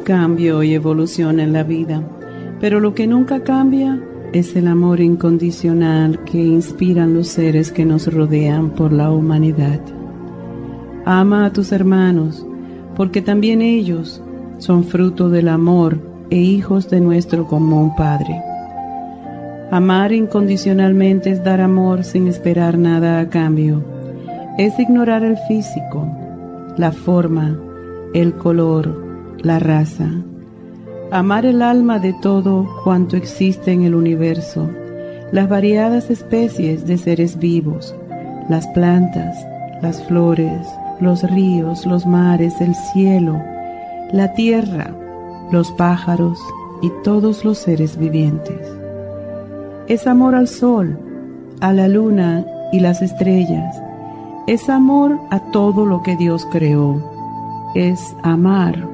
Cambio y evolución en la vida, pero lo que nunca cambia es el amor incondicional que inspiran los seres que nos rodean por la humanidad. Ama a tus hermanos, porque también ellos son fruto del amor e hijos de nuestro común Padre. Amar incondicionalmente es dar amor sin esperar nada a cambio. Es ignorar el físico, la forma, el color, la raza, amar el alma de todo cuanto existe en el universo, las variadas especies de seres vivos, las plantas, las flores, los ríos, los mares, el cielo, la tierra, los pájaros y todos los seres vivientes. Es amor al sol, a la luna y las estrellas. Es amor a todo lo que Dios creó. Es amar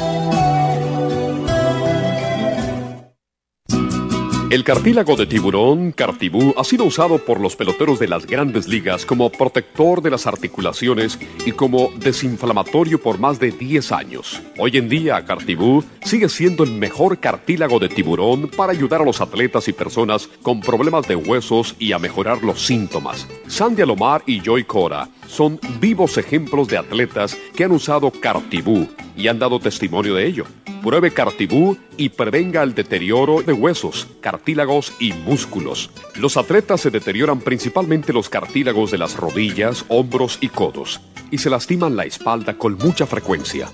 El cartílago de tiburón, Cartibú, ha sido usado por los peloteros de las grandes ligas como protector de las articulaciones y como desinflamatorio por más de 10 años. Hoy en día, Cartibú sigue siendo el mejor cartílago de tiburón para ayudar a los atletas y personas con problemas de huesos y a mejorar los síntomas. Sandy Alomar y Joy Cora son vivos ejemplos de atletas que han usado Cartibú y han dado testimonio de ello. Pruebe Cartibú y prevenga el deterioro de huesos, cartílagos y músculos. Los atletas se deterioran principalmente los cartílagos de las rodillas, hombros y codos y se lastiman la espalda con mucha frecuencia.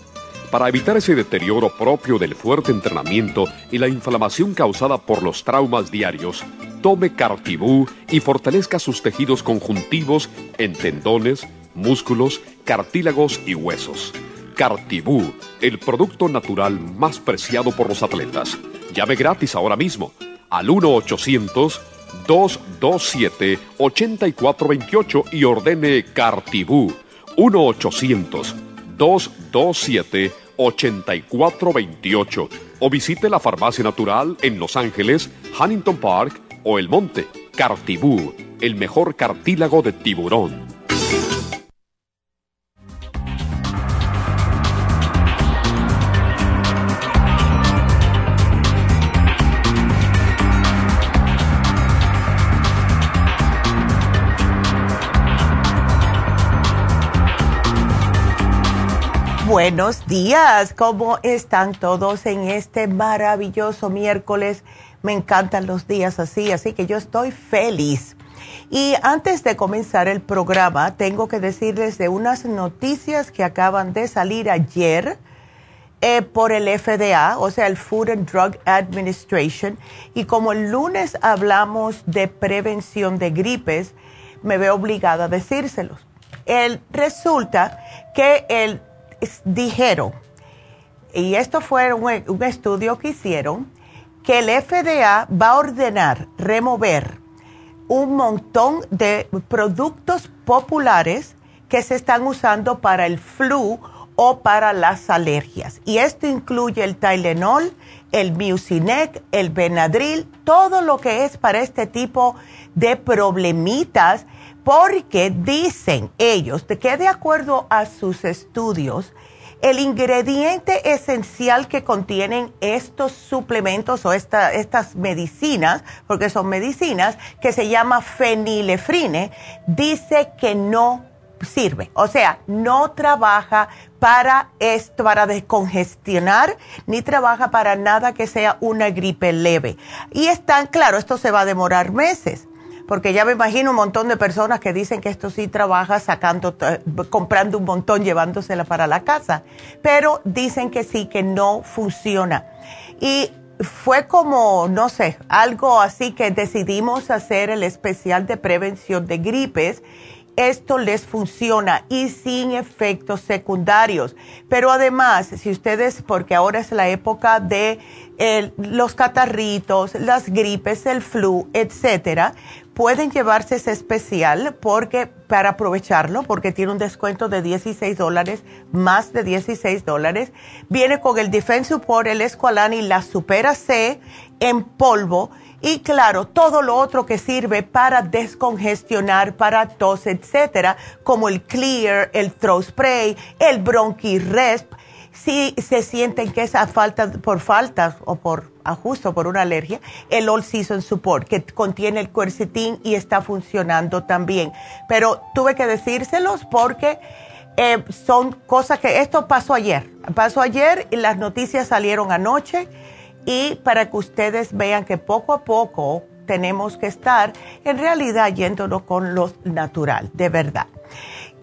Para evitar ese deterioro propio del fuerte entrenamiento y la inflamación causada por los traumas diarios, tome Cartibú y fortalezca sus tejidos conjuntivos en tendones, músculos, cartílagos y huesos. Cartibú, el producto natural más preciado por los atletas. Llame gratis ahora mismo al 1-800-227-8428 y ordene Cartibú. 1-800-227-8428 o visite la farmacia natural en Los Ángeles, Huntington Park o El Monte. Cartibú, el mejor cartílago de tiburón. Buenos días, ¿cómo están todos en este maravilloso miércoles? Me encantan los días así, así que yo estoy feliz. Y antes de comenzar el programa, tengo que decirles de unas noticias que acaban de salir ayer eh, por el FDA, o sea, el Food and Drug Administration. Y como el lunes hablamos de prevención de gripes, me veo obligada a decírselos. El, resulta que el dijeron, y esto fue un, estudio que hicieron, que el FDA va a ordenar remover un montón de productos populares que se están usando para el flu o para las alergias. Y esto incluye el Tylenol, el Mucinec, el Benadryl, todo lo que es para este tipo de problemitas porque dicen ellos que de acuerdo a sus estudios, El ingrediente esencial que contienen estos suplementos o estas medicinas, porque son medicinas, que se llama fenilefrine, dice que no sirve. O sea, no trabaja para esto, para descongestionar, ni trabaja para nada que sea una gripe leve. Y están, claro, esto se va a demorar meses, porque ya me imagino un montón de personas que dicen que esto sí trabaja sacando, eh, comprando un montón, llevándosela para la casa, pero dicen que sí, que no funciona. Y fue como, no sé, algo así que decidimos hacer el especial de prevención de gripes esto les funciona y sin efectos secundarios. Pero además, si ustedes, porque ahora es la época de los catarritos, las gripes, el flu, etcétera, pueden llevarse ese especial porque, para aprovecharlo, porque tiene un descuento de 16 dólares, más de 16 dólares. Viene con el Defense Support, el Esqualane y la Supera C en polvo y claro, todo lo otro que sirve para descongestionar, para tos, etcétera, como el Clear, el Throat Spray, el Bronchi Resp. Si se sienten que es a falta, por faltas o por ajuste o por una alergia, el All Season Support, que contiene el quercetin y está funcionando también. Pero tuve que decírselos porque eh, son cosas que esto pasó ayer. Pasó ayer y las noticias salieron anoche y para que ustedes vean que poco a poco tenemos que estar en realidad yéndonos con lo natural, de verdad.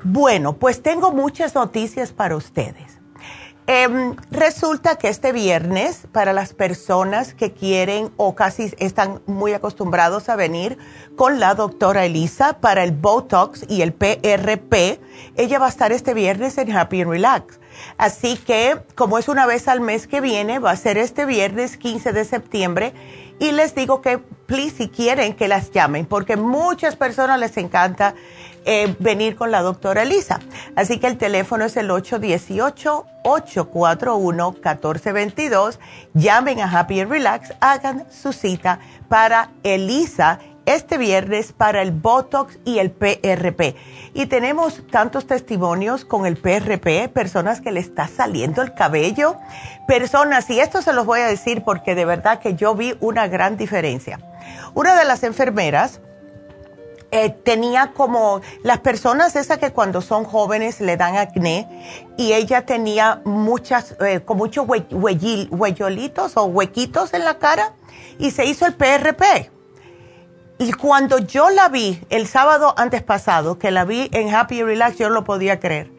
Bueno, pues tengo muchas noticias para ustedes. Em, resulta que este viernes, para las personas que quieren o casi están muy acostumbrados a venir con la doctora Elisa para el Botox y el PRP, ella va a estar este viernes en Happy and Relax. Así que, como es una vez al mes que viene, va a ser este viernes 15 de septiembre. Y les digo que, please, si quieren que las llamen, porque muchas personas les encanta eh, venir con la doctora Elisa. Así que el teléfono es el 818-841-1422. Llamen a Happy and Relax, hagan su cita para Elisa este viernes para el Botox y el PRP. Y tenemos tantos testimonios con el PRP, personas que le está saliendo el cabello, personas, y esto se los voy a decir porque de verdad que yo vi una gran diferencia. Una de las enfermeras eh, tenía como las personas esas que cuando son jóvenes le dan acné y ella tenía muchas, eh, con muchos huellolitos o huequitos en la cara y se hizo el PRP y cuando yo la vi el sábado antes pasado, que la vi en Happy Relax, yo no lo podía creer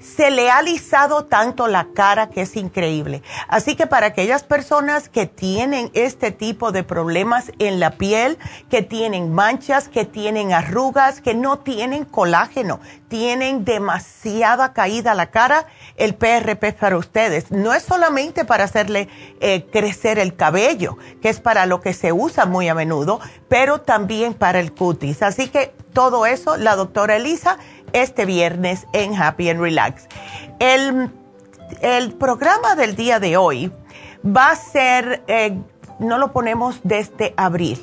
se le ha alisado tanto la cara que es increíble. Así que para aquellas personas que tienen este tipo de problemas en la piel, que tienen manchas, que tienen arrugas, que no tienen colágeno, tienen demasiada caída la cara, el PRP es para ustedes. No es solamente para hacerle eh, crecer el cabello, que es para lo que se usa muy a menudo, pero también para el cutis. Así que todo eso, la doctora Elisa este viernes en Happy and Relax. El, programa del día de hoy va a ser, eh, no lo ponemos desde abril,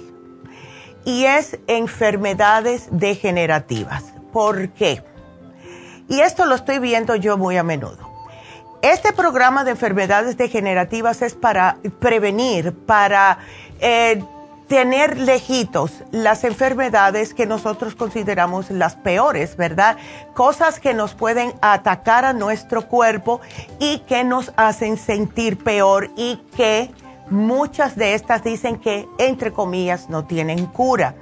y es enfermedades degenerativas. ¿Por qué? Y esto lo estoy viendo yo muy a menudo. Este programa de enfermedades degenerativas es para prevenir, para eh, tener lejitos las enfermedades que nosotros consideramos las peores, ¿verdad? Cosas que nos pueden atacar a nuestro cuerpo y que nos hacen sentir peor y que muchas de estas dicen que, entre comillas, no tienen cura.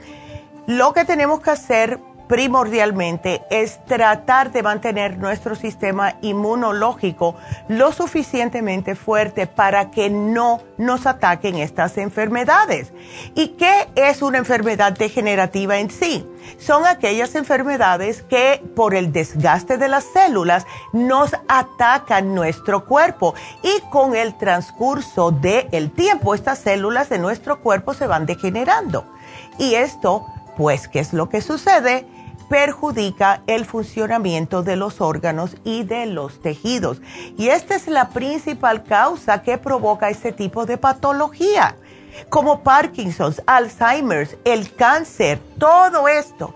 Lo que tenemos que hacer primordialmente es tratar de mantener nuestro sistema inmunológico lo suficientemente fuerte para que no nos ataquen estas enfermedades. ¿Y qué es una enfermedad degenerativa en sí? Son aquellas enfermedades que por el desgaste de las células nos atacan nuestro cuerpo y con el transcurso del tiempo estas células de nuestro cuerpo se van degenerando. Y esto, pues, ¿qué es lo que sucede? Perjudica el funcionamiento de los órganos y de los tejidos. Y esta es la principal causa que provoca este tipo de patología. como Parkinson's, Alzheimer's, el cáncer, todo esto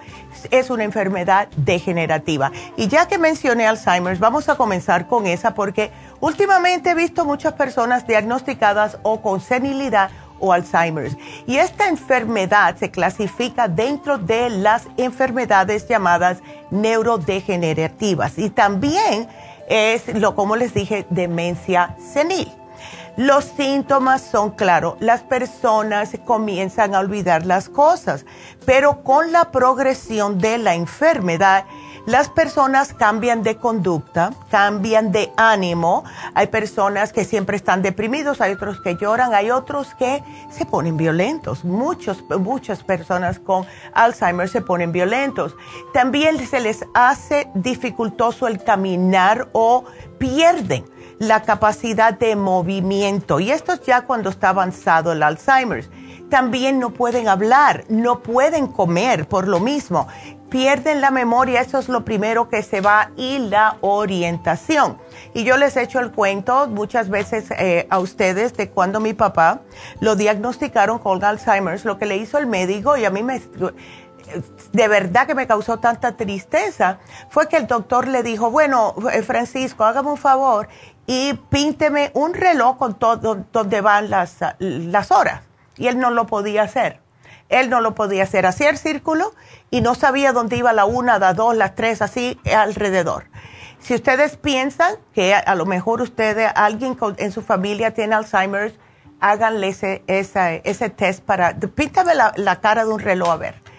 es una enfermedad degenerativa. Y ya que mencioné Alzheimer's, vamos a comenzar con esa porque últimamente he visto muchas personas diagnosticadas o con senilidad o Alzheimer's. Y esta enfermedad se clasifica dentro de las enfermedades llamadas neurodegenerativas y también es lo como les dije, demencia senil. Los síntomas son claros, las personas comienzan a olvidar las cosas, pero con la progresión de la enfermedad, las personas cambian de conducta, cambian de ánimo. Hay personas que siempre están deprimidos, hay otros que lloran, hay otros que se ponen violentos. Muchos, muchas personas con Alzheimer se ponen violentos. También se les hace dificultoso el caminar o pierden la capacidad de movimiento. Y esto es ya cuando está avanzado el Alzheimer. También no pueden hablar, no pueden comer por lo mismo. Pierden la memoria, eso es lo primero que se va, y la orientación. Y yo les he hecho el cuento muchas veces eh, a ustedes de cuando mi papá lo diagnosticaron con Alzheimer, lo que le hizo el médico y a mí me de verdad que me causó tanta tristeza fue que el doctor le dijo, bueno, eh, Francisco, hágame un favor y pínteme un reloj con todo donde van las, las horas. Y él no lo podía hacer. Él no lo podía hacer. Hacía el círculo y no sabía dónde iba la una, la dos, las tres, así alrededor. Si ustedes piensan que a, lo mejor ustedes, alguien en su familia tiene Alzheimer, háganle ese, ese test para, píntame la, la cara de un reloj a ver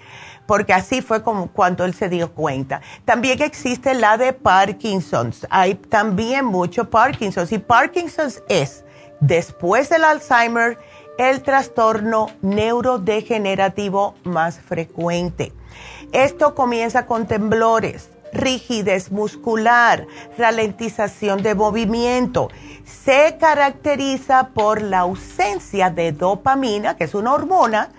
porque así fue como cuando él se dio cuenta. También existe la de Parkinson's. Hay también mucho Parkinson's y Parkinson's es, después del Alzheimer, el trastorno neurodegenerativo más frecuente. Esto comienza con temblores, rigidez muscular, ralentización de movimiento. Se caracteriza por la ausencia de dopamina, que es una hormona,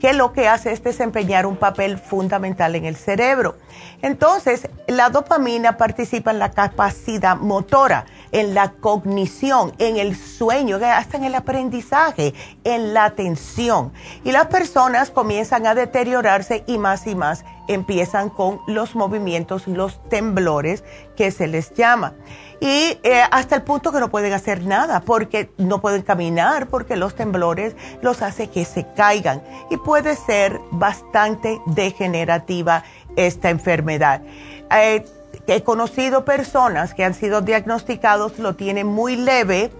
que lo que hace es desempeñar un papel fundamental en el cerebro. Entonces, la dopamina participa en la capacidad motora, en la cognición, en el sueño, hasta en el aprendizaje, en la atención. Y las personas comienzan a deteriorarse y más y más empiezan con los movimientos, los temblores que se les llama y eh, hasta el punto que no pueden hacer nada porque no pueden caminar porque los temblores los hace que se caigan y puede ser bastante degenerativa esta enfermedad. Eh, he conocido personas que han sido diagnosticados, lo tienen muy leve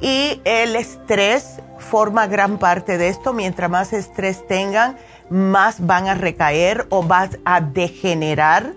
y el estrés forma gran parte de esto. Mientras más estrés tengan, más van a recaer o van a degenerar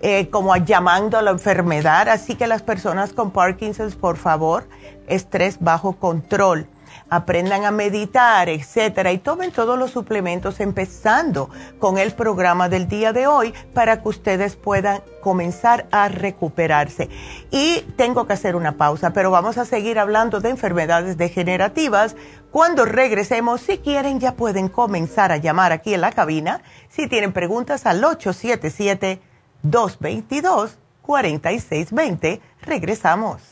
eh, como llamando a la enfermedad. Así que las personas con Parkinson, por favor, estrés bajo control. Aprendan a meditar, etcétera, y tomen todos los suplementos empezando con el programa del día de hoy para que ustedes puedan comenzar a recuperarse. Y tengo que hacer una pausa, pero vamos a seguir hablando de enfermedades degenerativas. Cuando regresemos, si quieren, ya pueden comenzar a llamar aquí en la cabina. Si tienen preguntas al 877 222-4620. Regresamos.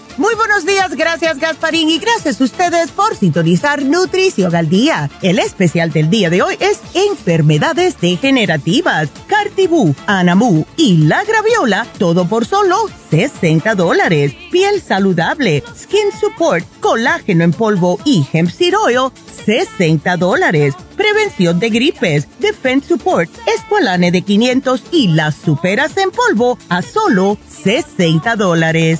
Muy buenos días, gracias Gasparín y gracias a ustedes por sintonizar Nutrición al Día. El especial del día de hoy es enfermedades degenerativas, Cartibú, Anamu y la Graviola, todo por solo 60 dólares. Piel saludable, Skin Support, colágeno en polvo y hemp seed oil, 60 dólares. Prevención de gripes, Defense Support, Esqualane de 500 y las superas en polvo a solo 60 dólares.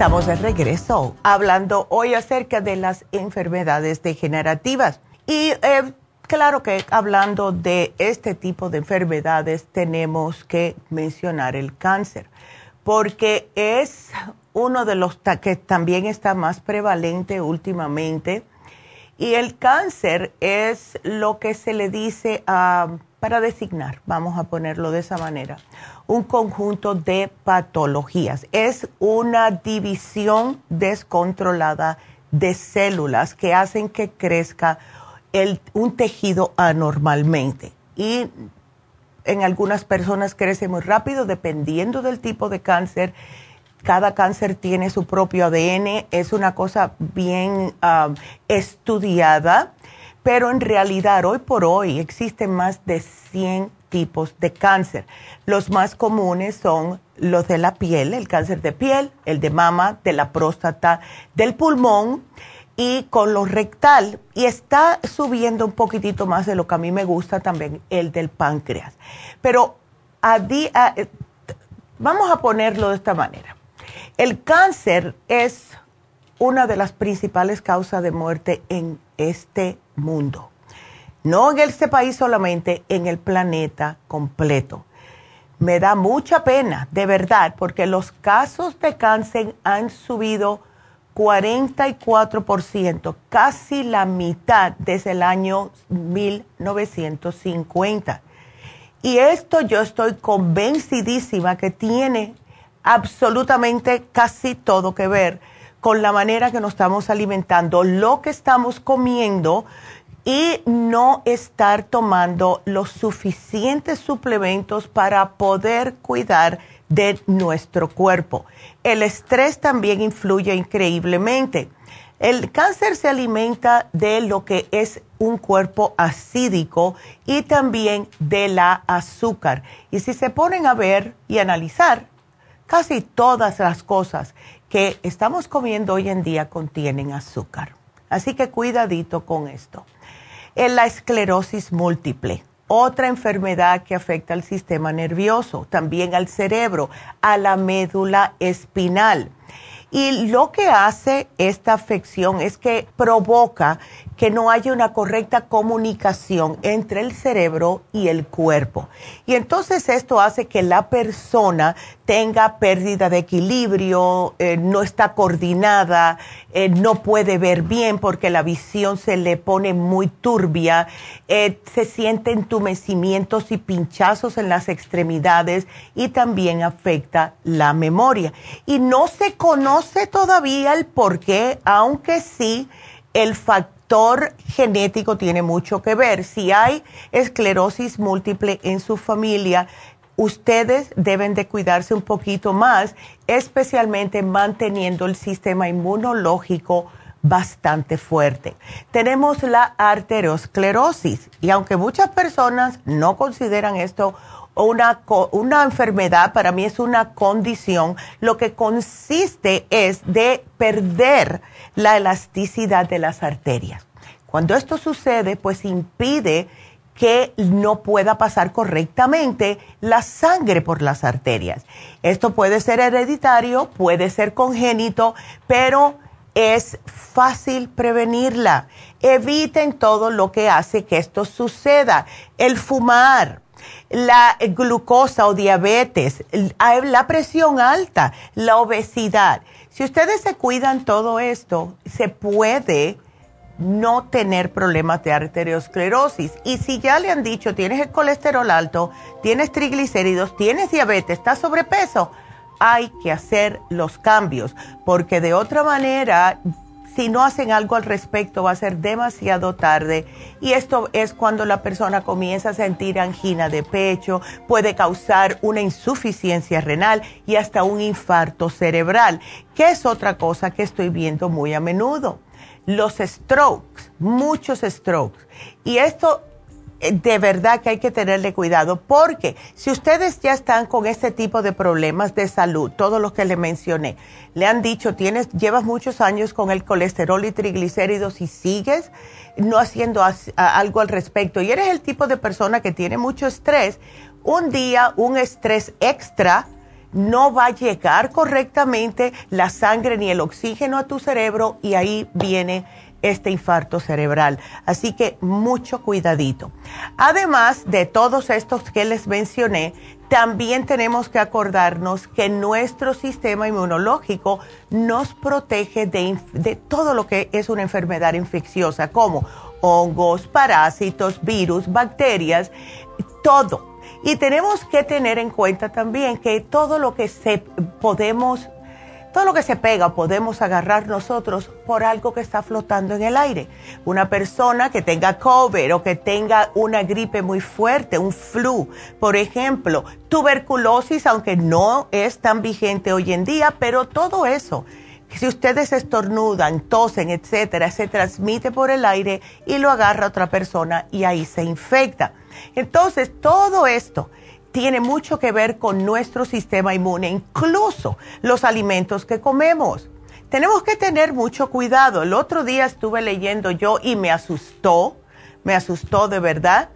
Estamos de regreso hablando hoy acerca de las enfermedades degenerativas. Y eh, claro que hablando de este tipo de enfermedades tenemos que mencionar el cáncer, porque es uno de los que también está más prevalente últimamente. Y el cáncer es lo que se le dice a, para designar, vamos a ponerlo de esa manera, un conjunto de patologías. Es una división descontrolada de células que hacen que crezca un tejido anormalmente. Y en algunas personas crece muy rápido dependiendo del tipo de cáncer. Cada cáncer tiene su propio ADN, es una cosa bien um, estudiada, pero en realidad hoy por hoy existen más de 100 tipos de cáncer. Los más comunes son los de la piel, el cáncer de piel, el de mama, de la próstata, del pulmón y con lo rectal. Y está subiendo un poquitito más de lo que a mí me gusta también, el del páncreas. Pero eh, vamos a ponerlo de esta manera. El cáncer es una de las principales causas de muerte en este mundo no en este país solamente, en el planeta completo. Me da mucha pena, de verdad, porque los casos de cáncer han subido 44%, casi la mitad desde el año 1950. Y esto yo estoy convencidísima que tiene absolutamente casi todo que ver con la manera que nos estamos alimentando, lo que estamos comiendo y no estar tomando los suficientes suplementos para poder cuidar de nuestro cuerpo. El estrés también influye increíblemente. El cáncer se alimenta de lo que es un cuerpo acídico y también de la azúcar. Y si se ponen a ver y analizar, casi todas las cosas que estamos comiendo hoy en día contienen azúcar. Así que cuidadito con esto en la esclerosis múltiple, otra enfermedad que afecta al sistema nervioso, también al cerebro, a la médula espinal. Y lo que hace esta afección es que provoca que no haya una correcta comunicación entre el cerebro y el cuerpo. Y entonces esto hace que la persona tenga pérdida de equilibrio, eh, no está coordinada, eh, no puede ver bien porque la visión se le pone muy turbia, eh, se siente entumecimientos y pinchazos en las extremidades y también afecta la memoria. Y no se conoce todavía el por qué, aunque sí el factor genético tiene mucho que ver. Si hay esclerosis múltiple en su familia, ustedes deben de cuidarse un poquito más, especialmente manteniendo el sistema inmunológico bastante fuerte. Tenemos la arteriosclerosis y aunque muchas personas no consideran esto una, una enfermedad, para mí es una condición, lo que consiste es de perder la elasticidad de las arterias. Cuando esto sucede, pues impide que no pueda pasar correctamente la sangre por las arterias. Esto puede ser hereditario, puede ser congénito, pero es fácil prevenirla. Eviten todo lo que hace que esto suceda. El fumar, la glucosa o diabetes, la presión alta, la obesidad. Si ustedes se cuidan todo esto, se puede no tener problemas de arteriosclerosis. Y si ya le han dicho, tienes el colesterol alto, tienes triglicéridos, tienes diabetes, estás sobrepeso, hay que hacer los cambios, porque de otra manera, si no hacen algo al respecto, va a ser demasiado tarde. Y esto es cuando la persona comienza a sentir angina de pecho, puede causar una insuficiencia renal y hasta un infarto cerebral, que es otra cosa que estoy viendo muy a menudo los strokes, muchos strokes. Y esto de verdad que hay que tenerle cuidado porque si ustedes ya están con este tipo de problemas de salud, todos los que le mencioné, le han dicho, tienes, llevas muchos años con el colesterol y triglicéridos y sigues no haciendo algo al respecto y eres el tipo de persona que tiene mucho estrés, un día un estrés extra no va a llegar correctamente la sangre ni el oxígeno a tu cerebro y ahí viene este infarto cerebral. Así que mucho cuidadito. Además de todos estos que les mencioné, también tenemos que acordarnos que nuestro sistema inmunológico nos protege de, todo lo que es una enfermedad infecciosa, como hongos, parásitos, virus, bacterias, todo y tenemos que tener en cuenta también que todo lo que se podemos, todo lo que se pega podemos agarrar nosotros por algo que está flotando en el aire. Una persona que tenga COVID o que tenga una gripe muy fuerte, un flu, por ejemplo, tuberculosis, aunque no es tan vigente hoy en día, pero todo eso si ustedes estornudan, tosen, etcétera, se transmite por el aire y lo agarra otra persona y ahí se infecta. Entonces, todo esto tiene mucho que ver con nuestro sistema inmune, incluso los alimentos que comemos. Tenemos que tener mucho cuidado. El otro día estuve leyendo yo y me asustó, me asustó de verdad,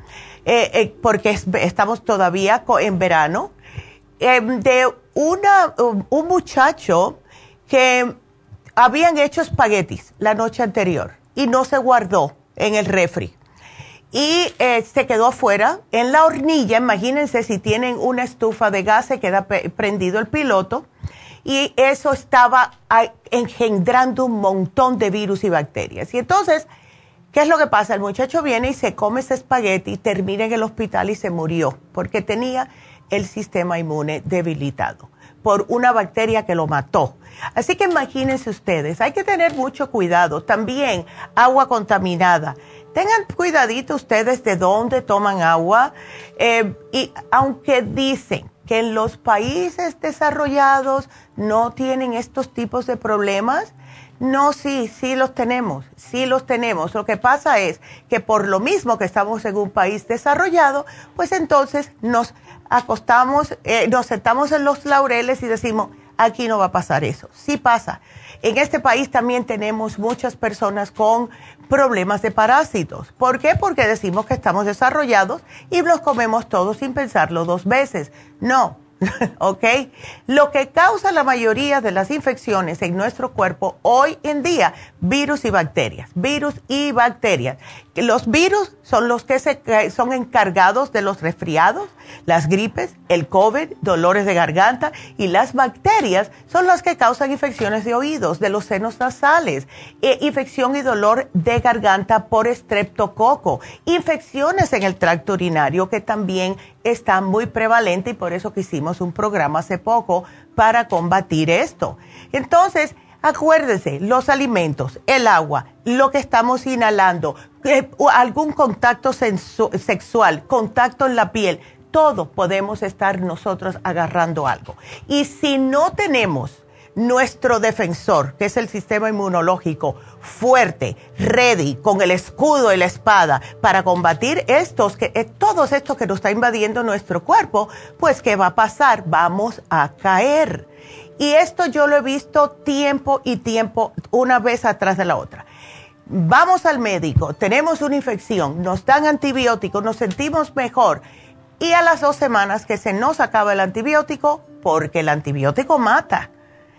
eh, eh, porque estamos todavía en verano, em, de una, un muchacho que habían hecho espaguetis la noche anterior y no se guardó en el refri y eh, se quedó afuera en la hornilla. Imagínense si tienen una estufa de gas, se queda prendido el piloto y eso estaba engendrando un montón de virus y bacterias. Y entonces, ¿qué es lo que pasa? El muchacho viene y se come ese espagueti, termina en el hospital y se murió porque tenía el sistema inmune debilitado por una bacteria que lo mató. Así que imagínense ustedes, hay que tener mucho cuidado. También agua contaminada tengan cuidadito ustedes de dónde toman agua. Eh, y aunque dicen que en los países desarrollados no tienen estos tipos de problemas, no, sí, sí los tenemos, sí los tenemos. Lo que pasa es que por lo mismo que estamos en un país desarrollado, pues entonces nos acostamos, eh, nos sentamos en los laureles y decimos, aquí no va a pasar eso. Sí pasa. En este país también tenemos muchas personas con problemas de parásitos. ¿Por qué? Porque decimos que estamos desarrollados y los comemos todos sin pensarlo dos veces. No, ¿ok? Lo que causa la mayoría de las infecciones en nuestro cuerpo hoy en día, virus y bacterias, virus y bacterias. Los virus son los que se, son encargados de los resfriados, las gripes, el COVID, dolores de garganta y las bacterias son las que causan infecciones de oídos, de los senos nasales, e infección y dolor de garganta por estreptococo, infecciones en el tracto urinario que también está muy prevalente y por eso que un programa hace poco para combatir esto. Entonces, acuérdense, los alimentos, el agua, lo que estamos inhalando, eh, algún contacto sexual, contacto en la piel, todos podemos estar nosotros agarrando algo. Y si no tenemos nuestro defensor, que es el sistema inmunológico, fuerte, ready, con el escudo y la espada para combatir estos, que, eh, todos estos que nos está invadiendo nuestro cuerpo, pues ¿qué va a pasar? Vamos a caer. Y esto yo lo he visto tiempo y tiempo, una vez atrás de la otra. vamos al médico, tenemos una infección, nos dan antibióticos, nos sentimos mejor y a las dos semanas que se nos acaba el antibiótico, porque el antibiótico mata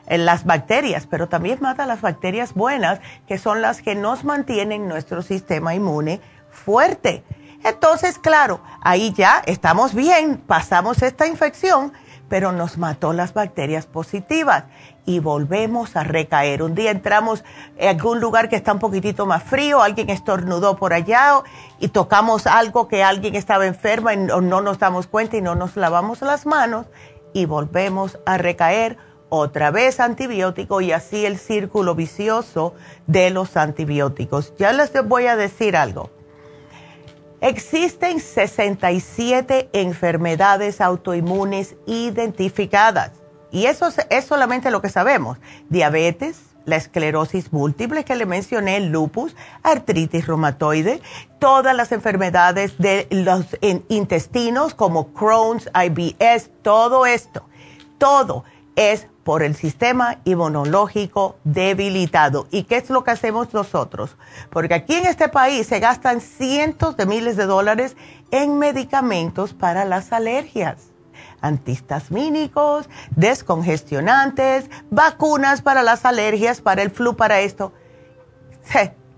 las bacterias, pero también mata las bacterias buenas, que son las que nos mantienen nuestro sistema inmune fuerte. Entonces, claro, ahí ya estamos bien, pasamos esta infección, pero nos mató las bacterias positivas y volvemos a recaer. Un día entramos en algún lugar que está un poquitito más frío, alguien estornudó por allá y tocamos algo que alguien estaba enferma y no, no nos damos cuenta y no nos lavamos las manos y volvemos a recaer otra vez antibiótico y así el círculo vicioso de los antibióticos. Ya les voy a decir algo. Existen 67 enfermedades autoinmunes identificadas y eso es solamente lo que sabemos. Diabetes, la esclerosis múltiple que le mencioné, lupus, artritis reumatoide, todas las enfermedades de los intestinos como Crohn's, IBS, todo esto, todo es por el sistema inmunológico debilitado. ¿Y qué es lo que hacemos nosotros? Porque aquí en este país se gastan cientos de miles de dólares en medicamentos para las alergias antihistamínicos, descongestionantes, vacunas para las alergias, para el flu, para esto.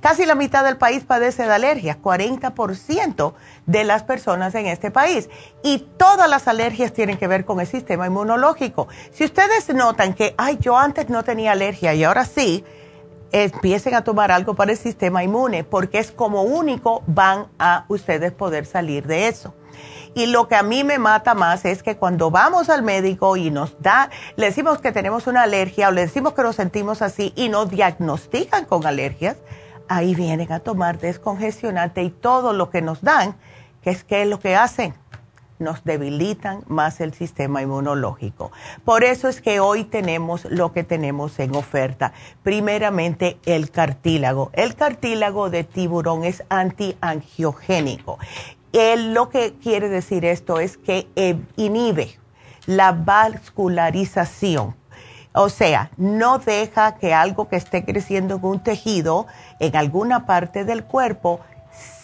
Casi la mitad del país padece de alergias, 40% de las personas en este país. Y todas las alergias tienen que ver con el sistema inmunológico. Si ustedes notan que, ay, yo antes no tenía alergia y ahora sí, empiecen a tomar algo para el sistema inmune, porque es como único van a ustedes poder salir de eso. Y lo que a mí me mata más es que cuando vamos al médico y nos da, le decimos que tenemos una alergia o le decimos que nos sentimos así y nos diagnostican con alergias, ahí vienen a tomar descongestionante y todo lo que nos dan, que es que lo que hacen, nos debilitan más el sistema inmunológico. Por eso es que hoy tenemos lo que tenemos en oferta. Primeramente, el cartílago. El cartílago de tiburón es antiangiogénico lo que quiere decir esto es que eh, inhibe la vascularización. O sea, no deja que algo que esté creciendo en un tejido, en alguna parte del cuerpo,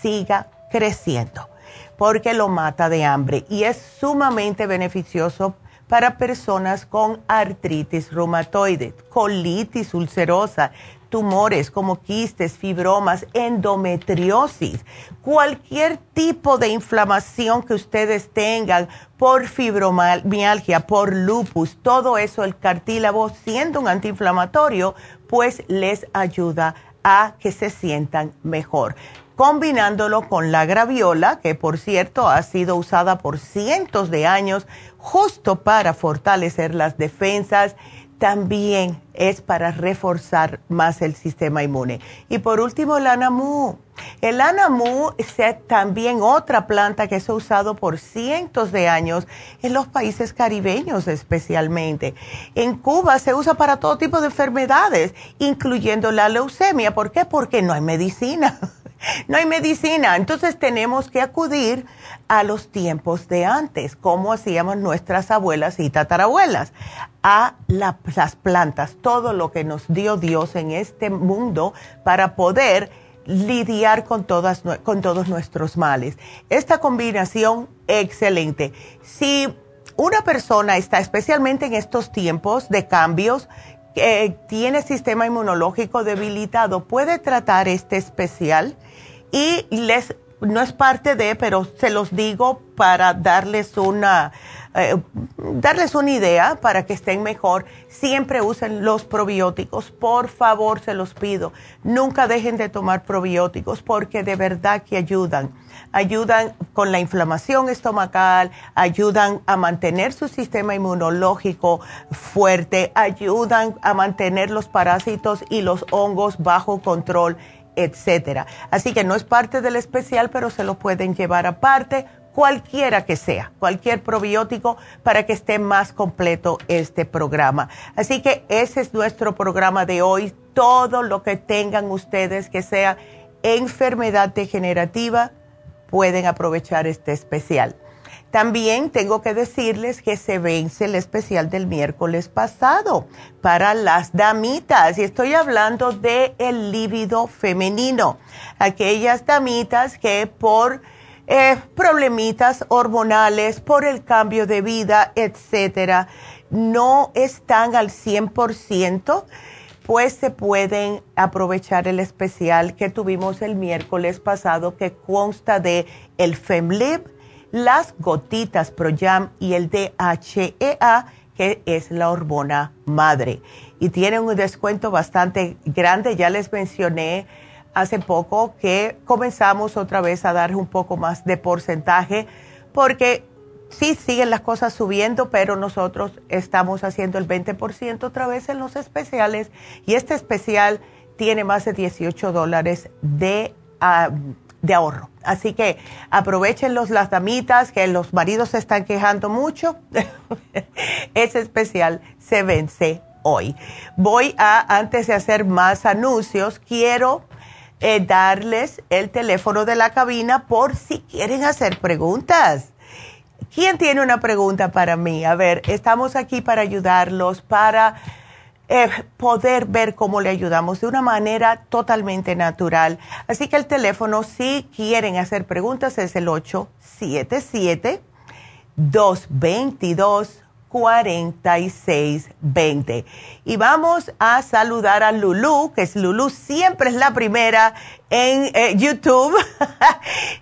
siga creciendo, porque lo mata de hambre y es sumamente beneficioso para personas con artritis reumatoide, colitis ulcerosa, tumores como quistes, fibromas, endometriosis, cualquier tipo de inflamación que ustedes tengan por fibromialgia, por lupus, todo eso, el cartílago siendo un antiinflamatorio, pues les ayuda a que se sientan mejor. Combinándolo con la graviola, que por cierto ha sido usada por cientos de años justo para fortalecer las defensas también es para reforzar más el sistema inmune. Y por último, el anamú. El anamú es también otra planta que se ha usado por cientos de años en los países caribeños especialmente. En Cuba se usa para todo tipo de enfermedades, incluyendo la leucemia. ¿Por qué? Porque no hay medicina. No hay medicina, entonces tenemos que acudir a los tiempos de antes, como hacíamos nuestras abuelas y tatarabuelas, a las plantas, todo lo que nos dio Dios en este mundo para poder lidiar con, todos nuestros males. Esta combinación, excelente. Si una persona está especialmente en estos tiempos de cambios, que tiene sistema inmunológico debilitado, puede tratar este especial y les no es parte de, pero se los digo para darles una eh, darles una idea para que estén mejor. Siempre usen los probióticos, por favor, se los pido. Nunca dejen de tomar probióticos porque de verdad que ayudan. Ayudan con la inflamación estomacal, ayudan a mantener su sistema inmunológico fuerte, ayudan a mantener los parásitos y los hongos bajo control etcétera. Así que no es parte del especial, pero se lo pueden llevar aparte, cualquiera que sea, cualquier probiótico, para que esté más completo este programa. Así que ese es nuestro programa de hoy. Todo lo que tengan ustedes que sea enfermedad degenerativa, pueden aprovechar este especial. También tengo que decirles que se vence el especial del miércoles pasado para las damitas. Y estoy hablando de el líbido femenino. Aquellas damitas que por eh, problemitas hormonales, por el cambio de vida, etcétera, no están al 100%, pues se pueden aprovechar el especial que tuvimos el miércoles pasado que consta de el FEMLIB las gotitas ProYam y el DHEA, que es la hormona madre. Y tienen un descuento bastante grande, ya les mencioné hace poco que comenzamos otra vez a dar un poco más de porcentaje, porque sí siguen las cosas subiendo, pero nosotros estamos haciendo el 20% otra vez en los especiales y este especial tiene más de 18 dólares de... Ah, de ahorro. Así que aprovechen los las damitas que los maridos se están quejando mucho. Ese especial se vence hoy. Voy a, antes de hacer más anuncios, quiero eh, darles el teléfono de la cabina por si quieren hacer preguntas. ¿Quién tiene una pregunta para mí? A ver, estamos aquí para ayudarlos, para eh, poder ver cómo le ayudamos de una manera totalmente natural. Así que el teléfono, si quieren hacer preguntas, es el 877-222-4620. Y vamos a saludar a Lulu, que es Lulu, siempre es la primera en eh, YouTube.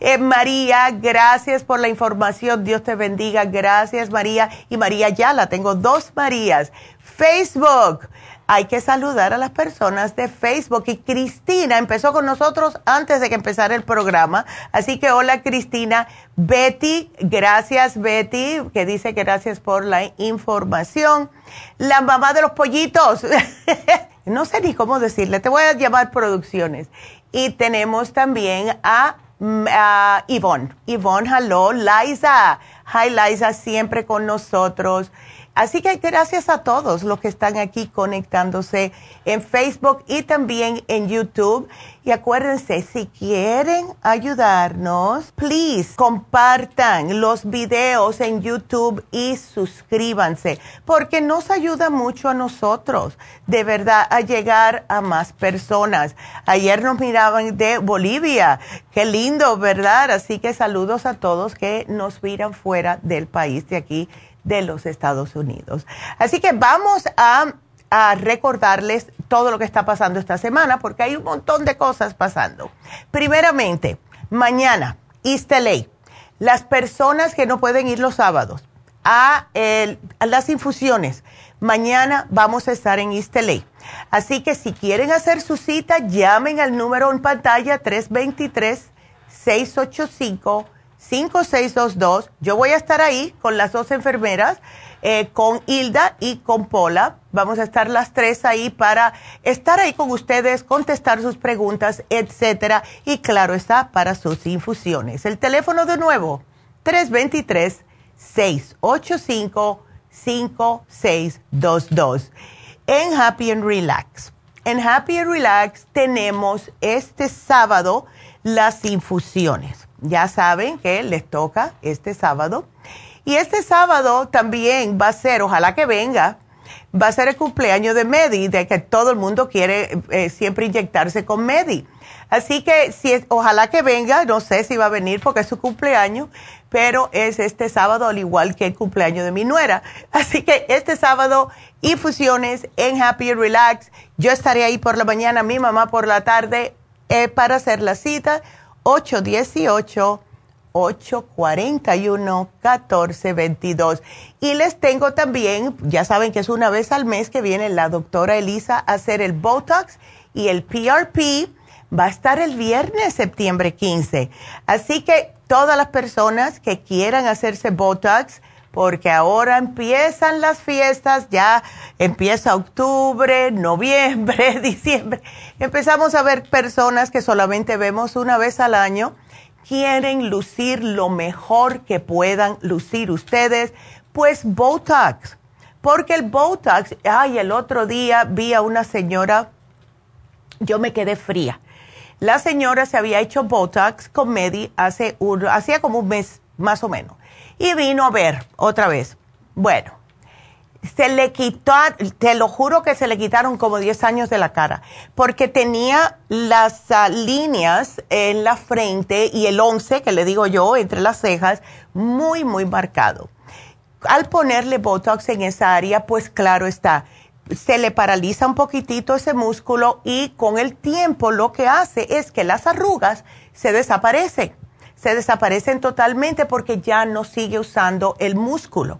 Eh, María, gracias por la información. Dios te bendiga. Gracias, María. Y María ya la tengo dos Marías. Facebook. Hay que saludar a las personas de Facebook. Y Cristina empezó con nosotros antes de que empezara el programa. Así que hola Cristina. Betty, gracias Betty, que dice que gracias por la información. La mamá de los pollitos. no sé ni cómo decirle, te voy a llamar producciones. Y tenemos también a, a Yvonne. Yvonne, hello. Liza. Hi Liza, siempre con nosotros. Así que gracias a todos los que están aquí conectándose en Facebook y también en YouTube. Y acuérdense, si quieren ayudarnos, please compartan los videos en YouTube y suscríbanse, porque nos ayuda mucho a nosotros, de verdad, a llegar a más personas. Ayer nos miraban de Bolivia, qué lindo, ¿verdad? Así que saludos a todos que nos miran fuera del país de aquí de los Estados Unidos. Así que vamos a, recordarles todo lo que está pasando esta semana porque hay un montón de cosas pasando. Primeramente, mañana, East LA, las personas que no pueden ir los sábados a, a las infusiones, mañana vamos a estar en East. Así que si quieren hacer su cita, llamen al número en pantalla 323 685 5622. Yo voy a estar ahí con las dos enfermeras, eh, con Hilda y con Paula. Vamos a estar las tres ahí para estar ahí con ustedes, contestar sus preguntas, etcétera. Y claro está, para sus infusiones. El teléfono de nuevo, 323-685-5622. En Happy and Relax. En Happy and Relax tenemos este sábado las infusiones ya saben que les toca este sábado. Y este sábado también va a ser, ojalá que venga, va a ser el cumpleaños de Medi, de que todo el mundo quiere eh, siempre inyectarse con Medi. Así que si es, ojalá que venga, no sé si va a venir porque es su cumpleaños, pero es este sábado al igual que el cumpleaños de mi nuera. Así que este sábado, infusiones en Happy Relax. Yo estaré ahí por la mañana, mi mamá por la tarde eh, para hacer la cita 818-841-1422. Y les tengo también, ya saben que es una vez al mes que viene la doctora Elisa a hacer el Botox y el PRP. Va a estar el viernes, septiembre 15. Así que todas las personas que quieran hacerse Botox, porque ahora empiezan las fiestas, ya empieza octubre, noviembre, diciembre. Empezamos a ver personas que solamente vemos una vez al año, quieren lucir lo mejor que puedan lucir ustedes, pues Botox. Porque el Botox, ay, el otro día vi a una señora, yo me quedé fría. La señora se había hecho Botox con Medi hace hacía como un mes más o menos Y vino a ver otra vez. Bueno, se le quitó, te lo juro que se le quitaron como 10 años de la cara, porque tenía las ah, líneas en la frente y el 11, que le digo yo, entre las cejas, muy, muy marcado. Al ponerle Botox en esa área, pues claro está, se le paraliza un poquitito ese músculo y con el tiempo lo que hace es que las arrugas se desaparecen, se desaparecen totalmente porque ya no sigue usando el músculo.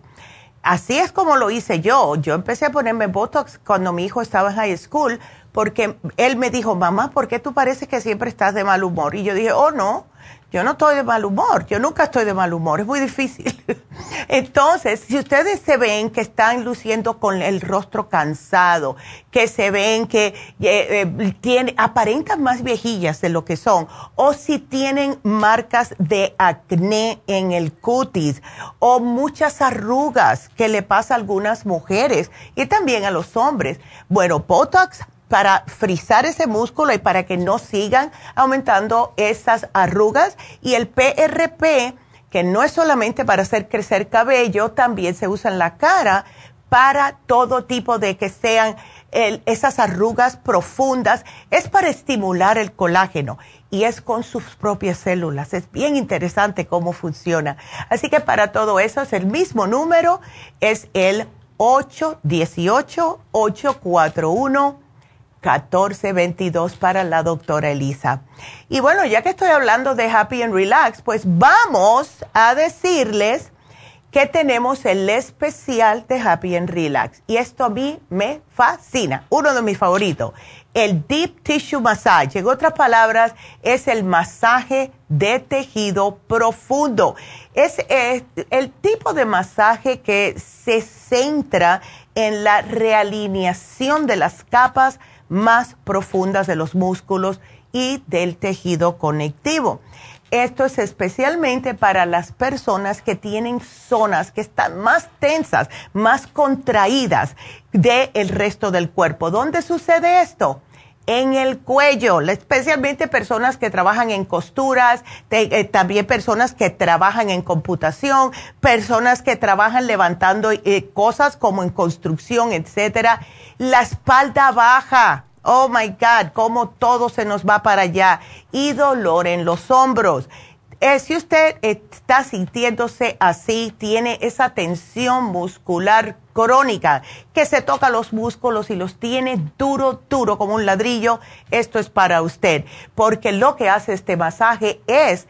Así es como lo hice yo. Yo empecé a ponerme Botox cuando mi hijo estaba en high school porque él me dijo, mamá, ¿por qué tú pareces que siempre estás de mal humor? Y yo dije, oh, no, yo no estoy de mal humor, yo nunca estoy de mal humor, es muy difícil. Entonces, si ustedes se ven que están luciendo con el rostro cansado, que se ven que eh, eh, aparentan más viejillas de lo que son, o si tienen marcas de acné en el cutis, o muchas arrugas que le pasa a algunas mujeres y también a los hombres. Bueno, Botox para frizar ese músculo y para que no sigan aumentando esas arrugas. Y el PRP, que no es solamente para hacer crecer cabello, también se usa en la cara para todo tipo de que sean esas arrugas profundas. Es para estimular el colágeno y es con sus propias células. Es bien interesante cómo funciona. Así que para todo eso es el mismo número, es el 818 841 1422 para la doctora Elisa. Y bueno, ya que estoy hablando de Happy and Relax, pues vamos a decirles que tenemos el especial de Happy and Relax. Y esto a mí me fascina, uno de mis favoritos, el Deep Tissue Massage. En otras palabras, es el masaje de tejido profundo. Es, es el tipo de masaje que se centra en la realineación de las capas más profundas de los músculos y del tejido conectivo. Esto es especialmente para las personas que tienen zonas que están más tensas, más contraídas del resto del cuerpo. ¿Dónde sucede esto? En el cuello, especialmente personas que trabajan en costuras, eh, también personas que trabajan en computación, personas que trabajan levantando eh, cosas como en construcción, etcétera la espalda baja. Oh my God, cómo todo se nos va para allá. Y dolor en los hombros. Eh, si usted está sintiéndose así, tiene esa tensión muscular crónica, que se toca los músculos y los tiene duro, duro como un ladrillo, esto es para usted. Porque lo que hace este masaje es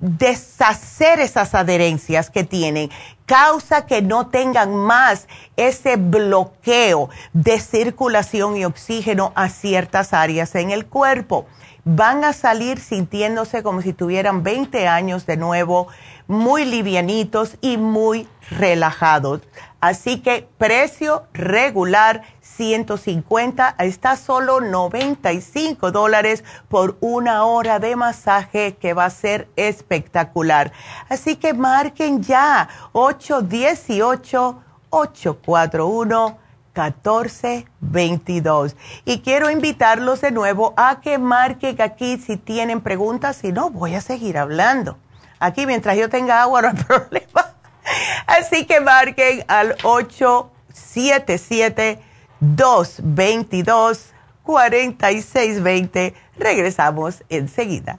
deshacer esas adherencias que tienen, causa que no tengan más ese bloqueo de circulación y oxígeno a ciertas áreas en el cuerpo. Van a salir sintiéndose como si tuvieran 20 años de nuevo, muy livianitos y muy relajados. Así que precio regular 150, está solo 95 dólares por una hora de masaje que va a ser espectacular. Así que marquen ya 818-841. 1422. Y quiero invitarlos de nuevo a que marquen aquí si tienen preguntas, si no, voy a seguir hablando. Aquí mientras yo tenga agua no hay problema. Así que marquen al 877 222 4620. Regresamos enseguida.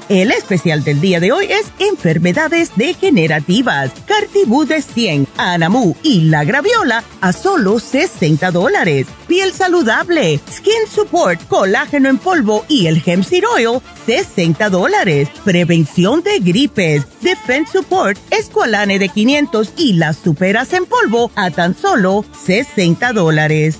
El especial del día de hoy es enfermedades degenerativas. Cartibú de 100, Anamu y la graviola a solo 60 dólares. Piel saludable, Skin Support, colágeno en polvo y el Hemp Seed Oil, 60 dólares. Prevención de gripes, Defense Support, Esqualane de 500 y las superas en polvo a tan solo 60 dólares.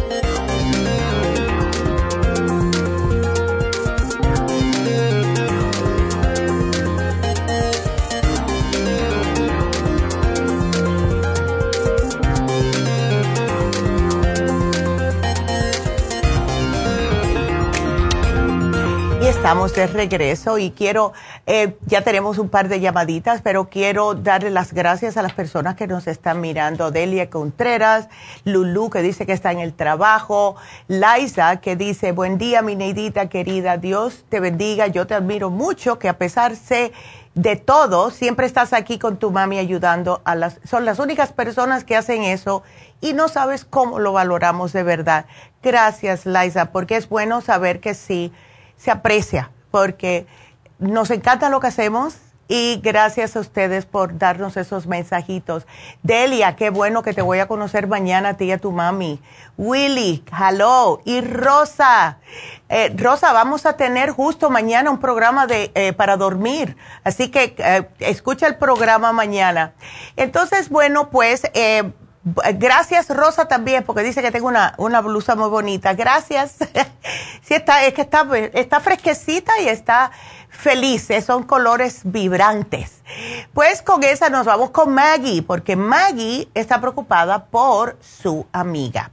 Estamos de regreso y quiero, eh, ya tenemos un par de llamaditas, pero quiero darle las gracias a las personas que nos están mirando. Delia Contreras, Lulu que dice que está en el trabajo, Liza que dice, buen día mi neidita querida, Dios te bendiga, yo te admiro mucho, que a pesar de todo, siempre estás aquí con tu mami ayudando a las, son las únicas personas que hacen eso y no sabes cómo lo valoramos de verdad. Gracias, Liza, porque es bueno saber que sí se aprecia porque nos encanta lo que hacemos y gracias a ustedes por darnos esos mensajitos. Delia, qué bueno que te voy a conocer mañana a ti y a tu mami. Willy, hello. Y Rosa, eh, Rosa, vamos a tener justo mañana un programa de, eh, para dormir. Así que eh, escucha el programa mañana. Entonces, bueno, pues Gracias, Rosa, también, porque dice que tengo una, una blusa muy bonita. Gracias. sí, está, es que está, está fresquecita y está feliz. Eh, son colores vibrantes. Pues con esa nos vamos con Maggie, porque Maggie está preocupada por su amiga.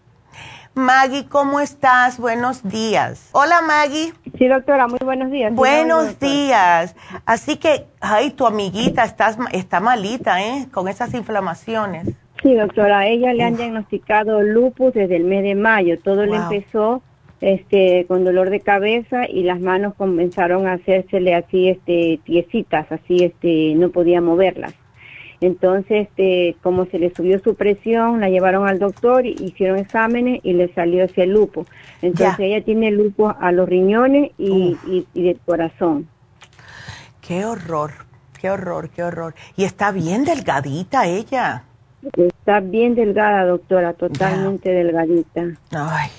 Maggie, ¿cómo estás? Buenos días. Hola, Maggie. Sí, doctora, muy buenos días. Buenos días. Así que, ay, tu amiguita estás, está malita, ¿eh? Con esas inflamaciones. Sí, doctora, a ella le han diagnosticado lupus desde el mes de mayo. Todo le empezó este con dolor de cabeza y las manos comenzaron a hacérsele así este tiesitas, así este no podía moverlas. Entonces, este, como se le subió su presión, la llevaron al doctor, hicieron exámenes y le salió ese lupus. Entonces, ella tiene lupus a los riñones y, y, y del corazón. Qué horror, qué horror, qué horror. Y está bien delgadita ella. Está bien delgada, doctora, totalmente delgadita. Ay.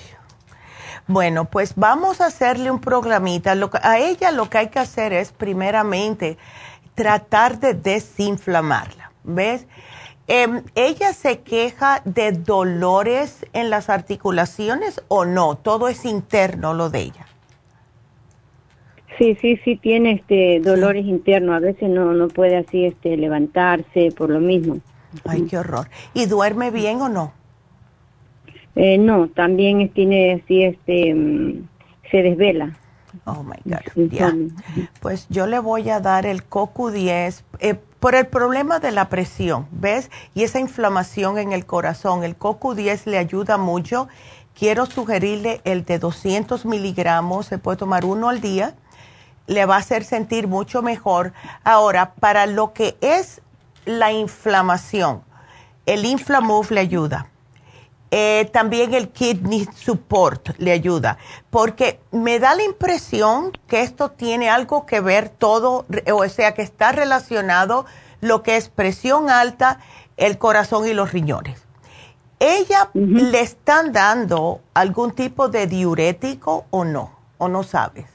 Bueno, pues vamos a hacerle un programita. a ella lo que hay que hacer es, primeramente, tratar de desinflamarla. ¿Ves? Em, ¿Ella se queja de dolores en las articulaciones o no? Todo es interno lo de ella. Sí, sí, sí tiene este dolores internos. A veces no no puede así este levantarse por lo mismo. Ay, qué horror. ¿Y duerme bien o no? Eh, no, también tiene así, este, mm, se desvela. Oh my God. Pues yo le voy a dar el CoQ10 eh, por el problema de la presión, ¿ves? Y esa inflamación en el corazón. El CoQ10 le ayuda mucho. Quiero sugerirle el de 200 miligramos, se puede tomar uno al día. Le va a hacer sentir mucho mejor. Ahora, para lo que es la inflamación. El Inflamove le ayuda. Eh, también el Kidney Support le ayuda, porque me da la impresión que esto tiene algo que ver todo, o sea, que está relacionado lo que es presión alta, el corazón y los riñones. ¿Ella le están dando algún tipo de diurético o no? ¿O no sabes?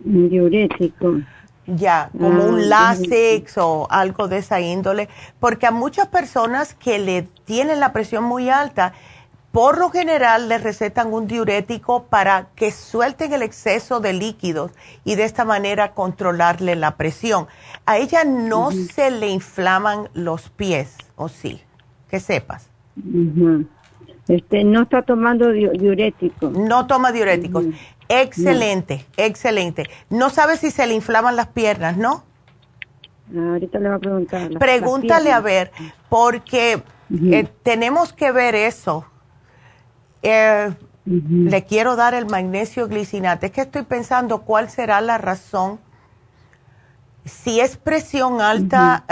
Diurético. Ya, como un ah, Lasix o algo de esa índole, porque a muchas personas que le tienen la presión muy alta, por lo general les recetan un diurético para que suelten el exceso de líquidos y de esta manera controlarle la presión. A ella no se le inflaman los pies, ¿o sí? Que sepas. Este, no está tomando diurético. No toma diuréticos. Excelente, excelente. No sabe si se le inflaman las piernas, ¿no? ahorita le voy a preguntar. Pregúntale a ver, porque eh, tenemos que ver eso. Eh, le quiero dar el magnesio glicinate. Es que estoy pensando cuál será la razón. Si es presión alta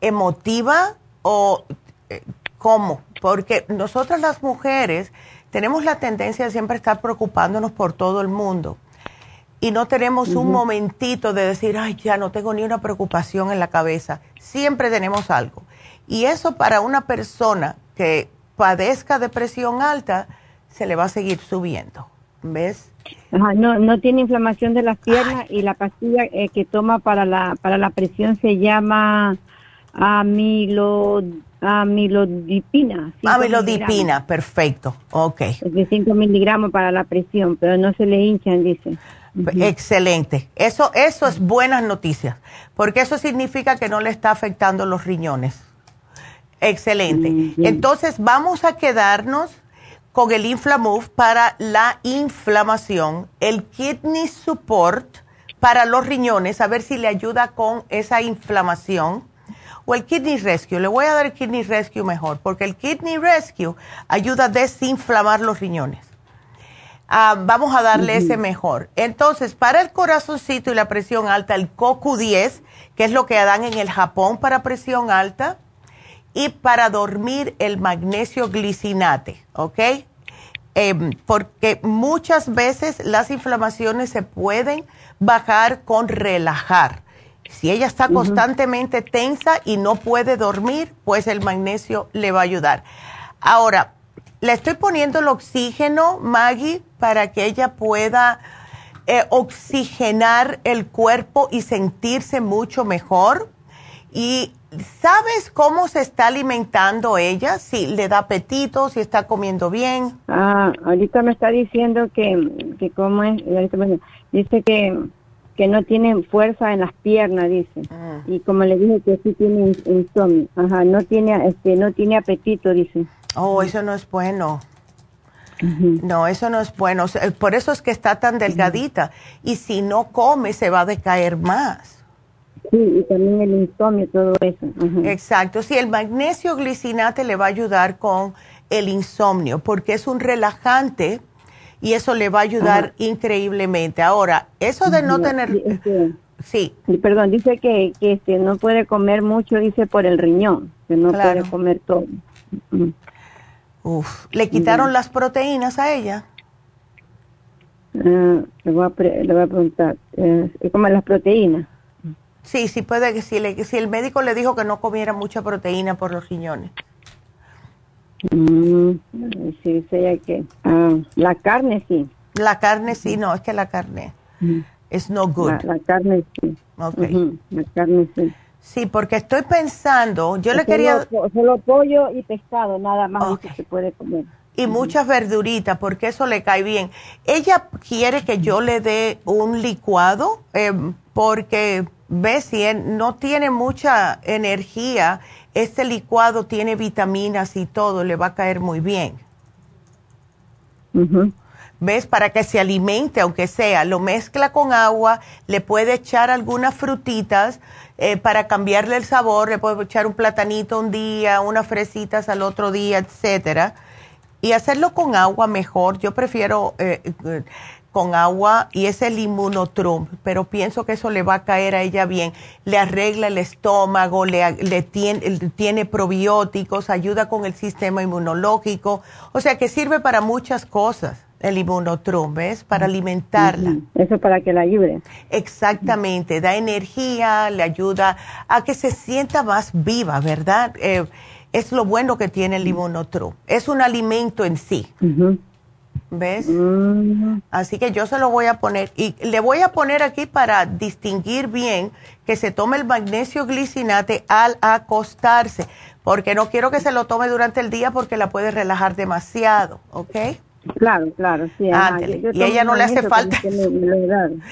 emotiva o eh, cómo. Porque nosotras las mujeres tenemos la tendencia de siempre estar preocupándonos por todo el mundo y no tenemos un momentito de decir, ay, ya no tengo ni una preocupación en la cabeza. Siempre tenemos algo. Y eso para una persona que padezca depresión alta, se le va a seguir subiendo. ¿Ves? no, no tiene inflamación de las piernas y la pastilla eh, que toma para la, para la presión se llama amilo amilodipina. Amilodipina, perfecto, ok. de 5 miligramos para la presión, pero no se le hinchan, dice. Excelente. Eso, eso es buenas noticias, porque eso significa que no le está afectando los riñones. Excelente. Mm, Entonces vamos a quedarnos con el Inflamove para la inflamación, el Kidney Support para los riñones, a ver si le ayuda con esa inflamación o el Kidney Rescue. Le voy a dar el Kidney Rescue mejor, porque el Kidney Rescue ayuda a desinflamar los riñones. Ah, vamos a darle ese mejor. Entonces, para el corazoncito y la presión alta, el CoQ10, que es lo que dan en el Japón para presión alta, y para dormir el magnesio glicinate, ¿ok? Em, porque muchas veces las inflamaciones se pueden bajar con relajar. Si ella está constantemente tensa y no puede dormir, pues el magnesio le va a ayudar. Ahora, le estoy poniendo el oxígeno, Maggie, para que ella pueda eh, oxigenar el cuerpo y sentirse mucho mejor. Y ¿sabes cómo se está alimentando ella? Si le da apetito, si está comiendo bien. Ah, ahorita me está diciendo que, que cómo es, dice que que no tienen fuerza en las piernas, dice. Ah. Y como le dije que sí tiene insomnio. Ajá, no tiene, este, no tiene apetito, dice. Oh, eso no es bueno. No, eso no es bueno. Por eso es que está tan delgadita. Y si no come, se va a decaer más. Sí, y también el insomnio, todo eso. Exacto. Sí, el magnesio glicinate le va a ayudar con el insomnio, porque es un relajante y eso le va a ayudar increíblemente. Ahora, eso de no tener... sí. Perdón, dice que, que este, no puede comer mucho, dice por el riñón, que no puede comer todo. Uf, ¿le quitaron las proteínas a ella? Ah, le, voy a le, voy a preguntar, eh, ¿come las proteínas? Sí, sí puede que si, le, si el médico le dijo que no comiera mucha proteína por los riñones. Mm, sí, que ah, la carne sí. La carne sí, no, es que la carne mm. es no good. La, carne sí. Okay. la carne sí. Sí, porque estoy pensando, yo le quería... Solo pollo y pescado, nada más que se puede comer. Y muchas verduritas, porque eso le cae bien. Ella quiere que yo le dé un licuado, eh, porque, ves, si no tiene mucha energía este licuado tiene vitaminas y todo, le va a caer muy bien. ¿Ves? Para que se alimente, aunque sea, lo mezcla con agua, le puede echar algunas frutitas eh, para cambiarle el sabor, le puede echar un platanito un día, unas fresitas al otro día, etcétera. Y hacerlo con agua mejor. Yo prefiero eh, con agua y es el inmunotrum, pero pienso que eso le va a caer a ella bien. Le arregla el estómago, le, tiene, tiene, probióticos, ayuda con el sistema inmunológico, o sea que sirve para muchas cosas el inmunotrum, ¿ves? Para alimentarla. Eso para que la ayude. Exactamente, da energía, le ayuda a que se sienta más viva, ¿verdad? Eh, es lo bueno que tiene el Limonotru. Es un alimento en sí. ¿Ves? Mm. Así que yo se lo voy a poner. Y le voy a poner aquí para distinguir bien que se tome el magnesio glicinate al acostarse, porque no quiero que se lo tome durante el día porque la puede relajar demasiado, ¿ok? Claro, claro, sí. y ella no le hace falta.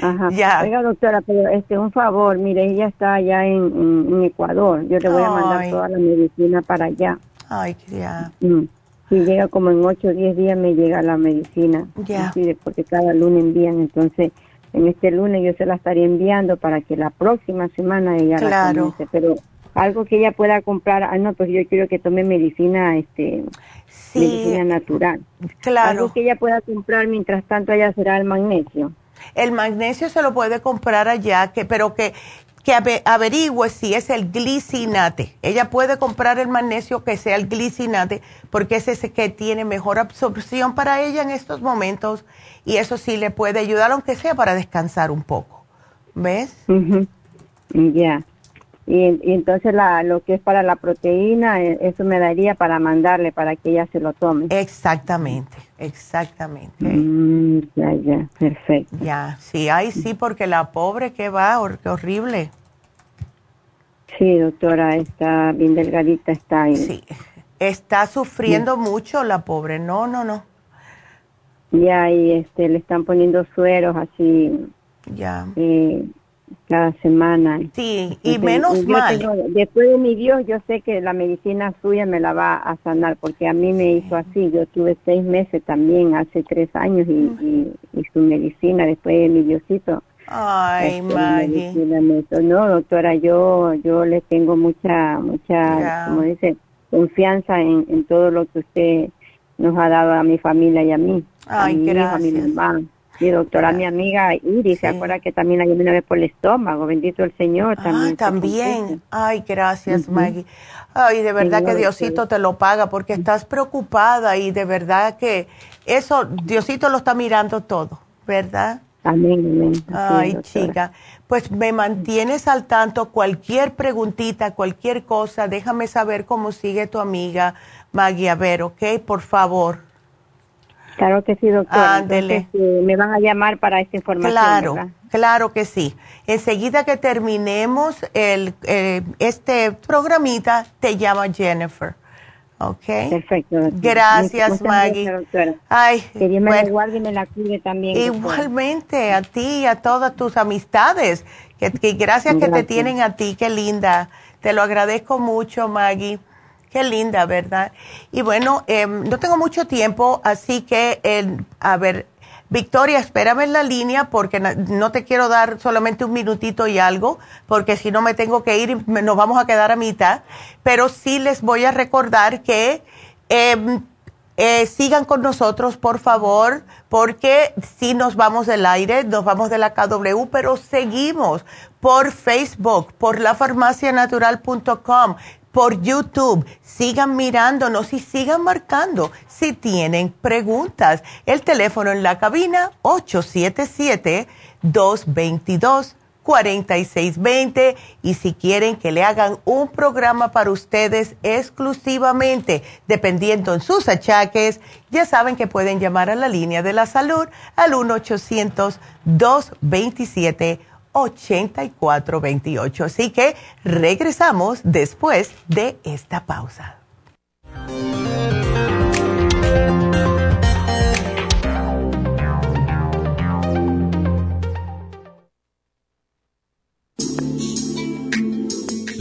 Ajá. Ya. Oiga, doctora, pero este, un favor, mire, ella está allá en, Ecuador. Yo le voy a mandar toda la medicina para allá. Ay, qué ya. Mm. Si llega como en 8 o 10 días me llega la medicina. Ya. porque cada lunes envían, entonces en este lunes yo se la estaría enviando para que la próxima semana ella la comience. Pero algo que ella pueda comprar, ah, no, pues yo quiero que tome medicina, este, medicina natural. Claro. Algo que ella pueda comprar mientras tanto allá será el magnesio. El magnesio se lo puede comprar allá, que, pero que que averigüe si es el glicinate. Ella puede comprar el magnesio que sea el glicinate porque es ese que tiene mejor absorción para ella en estos momentos y eso sí le puede ayudar aunque sea para descansar un poco. ¿Ves? Ya. Y, entonces la, lo que es para la proteína, eh, eso me daría para mandarle para que ella se lo tome. Exactamente, exactamente. Mm, ya, ya, perfecto. Ya, sí, ay, sí, porque la pobre que va, qué horrible. Sí, doctora, está bien delgadita, está ahí. Sí, está sufriendo mucho la pobre, no, no, no. Ya, y este, le están poniendo sueros así. Ya. Eh, cada semana. Sí, y menos mal. después de mi Dios, yo sé que la medicina suya me la va a sanar, porque a mí me hizo así. Yo tuve seis meses también, hace tres años, y, y, su medicina después de mi Diosito. Ay, este, Maggie. No, doctora, yo yo le tengo mucha, mucha, como dice, confianza en, en todo lo que usted nos ha dado a mi familia y a mí. Ay, a gracias. a mi mamá. Mi doctora, mi amiga Iris, ¿se acuerda que también hay una vez por el estómago? Bendito el Señor. También. Ah, también. Ay, gracias, Maggie. Ay, de verdad que Diosito te lo paga porque estás preocupada y de verdad que eso, Diosito lo está mirando todo, ¿verdad? Amén, Ay, chica, pues me mantienes al tanto. Cualquier preguntita, cualquier cosa, déjame saber cómo sigue tu amiga Maggie. A ver, ¿ok? Por favor. Claro que sí, doctora. Ándele. Eh, me van a llamar para esta información. Claro, claro que sí. Enseguida que terminemos el, eh, este programita, te llama Jennifer. ¿Ok? Perfecto. Gracias, Maggie. doctora. Ay, que Dios me guarde y me la cuide también. Igualmente, a ti y a todas tus amistades. Que, gracias, que te tienen a ti, qué linda. Te lo agradezco mucho, Maggie. Qué linda, ¿verdad? Y bueno, em, no tengo mucho tiempo, así que, a ver, Victoria, espérame en la línea porque no te quiero dar solamente un minutito y algo, porque si no me tengo que ir y nos vamos a quedar a mitad. Pero sí les voy a recordar que em, eh, sigan con nosotros, por favor, porque si nos vamos del aire, nos vamos de la KW, pero seguimos por Facebook, por lafarmacianatural.com por YouTube. Sigan mirándonos y sigan marcando si tienen preguntas. El teléfono en la cabina 877-222-4620 y si quieren que le hagan un programa para ustedes exclusivamente, dependiendo en sus achaques, ya saben que pueden llamar a la línea de la salud al 1 800 227 8428. Así que regresamos después de esta pausa.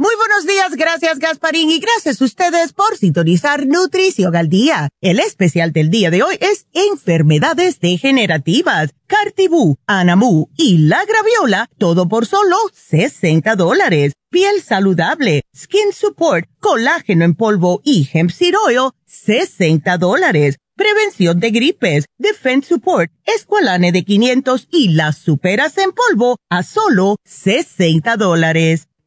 Muy buenos días, gracias Gasparín y gracias a ustedes por sintonizar Nutrición al Día. El especial del día de hoy es enfermedades degenerativas, Cartibú, Anamu y la Graviola, todo por solo 60 dólares. Piel saludable, Skin Support, colágeno en polvo y Hemp Seed Oil, 60 dólares. Prevención de gripes, Defense Support, Esqualane de 500 y las superas en polvo a solo 60 dólares.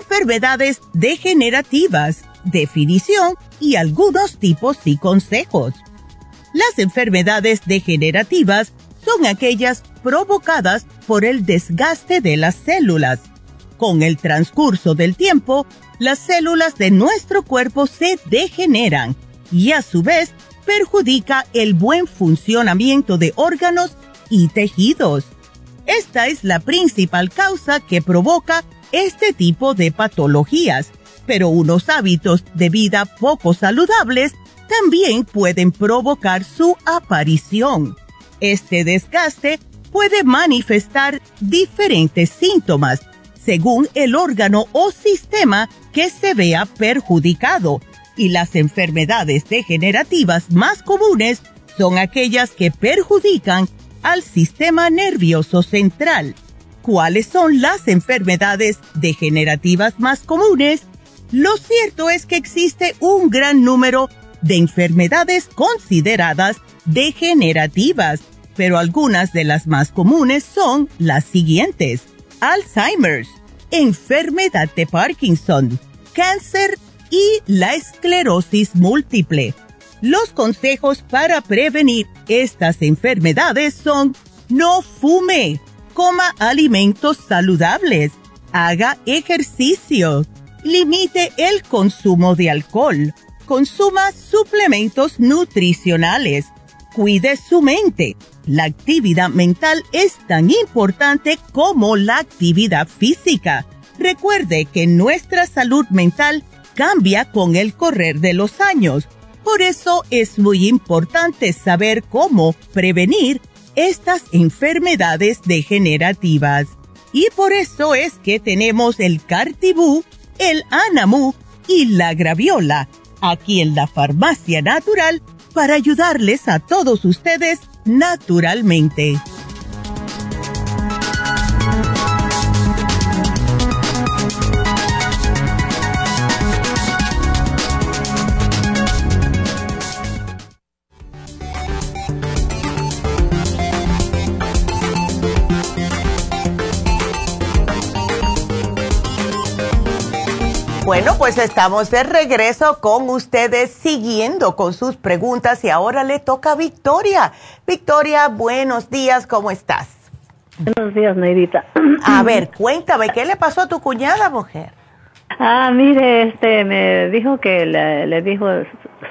Enfermedades degenerativas, definición y algunos tipos y consejos. Las enfermedades degenerativas son aquellas provocadas por el desgaste de las células. Con el transcurso del tiempo, las células de nuestro cuerpo se degeneran y a su vez perjudica el buen funcionamiento de órganos y tejidos. Esta es la principal causa que provoca este tipo de patologías, pero unos hábitos de vida poco saludables también pueden provocar su aparición. Este desgaste puede manifestar diferentes síntomas según el órgano o sistema que se vea perjudicado y las enfermedades degenerativas más comunes son aquellas que perjudican al sistema nervioso central. ¿Cuáles son las enfermedades degenerativas más comunes? Lo cierto es que existe un gran número de enfermedades consideradas degenerativas, pero algunas de las más comunes son las siguientes. Alzheimer's, enfermedad de Parkinson, cáncer y la esclerosis múltiple. Los consejos para prevenir estas enfermedades son no fume, coma alimentos saludables, haga ejercicio, limite el consumo de alcohol, consuma suplementos nutricionales, cuide su mente. La actividad mental es tan importante como la actividad física. Recuerde que nuestra salud mental cambia con el correr de los años. Por eso es muy importante saber cómo prevenir estas enfermedades degenerativas. Y por eso es que tenemos el Cartibú, el Anamu y la Graviola aquí en la Farmacia Natural para ayudarles a todos ustedes naturalmente. Bueno, pues estamos de regreso con ustedes siguiendo con sus preguntas y ahora le toca a Victoria. Victoria, buenos días, ¿cómo estás? Buenos días, Neidita. A ver, cuéntame, ¿qué le pasó a tu cuñada, mujer? Ah, mire, este, me dijo que le, dijo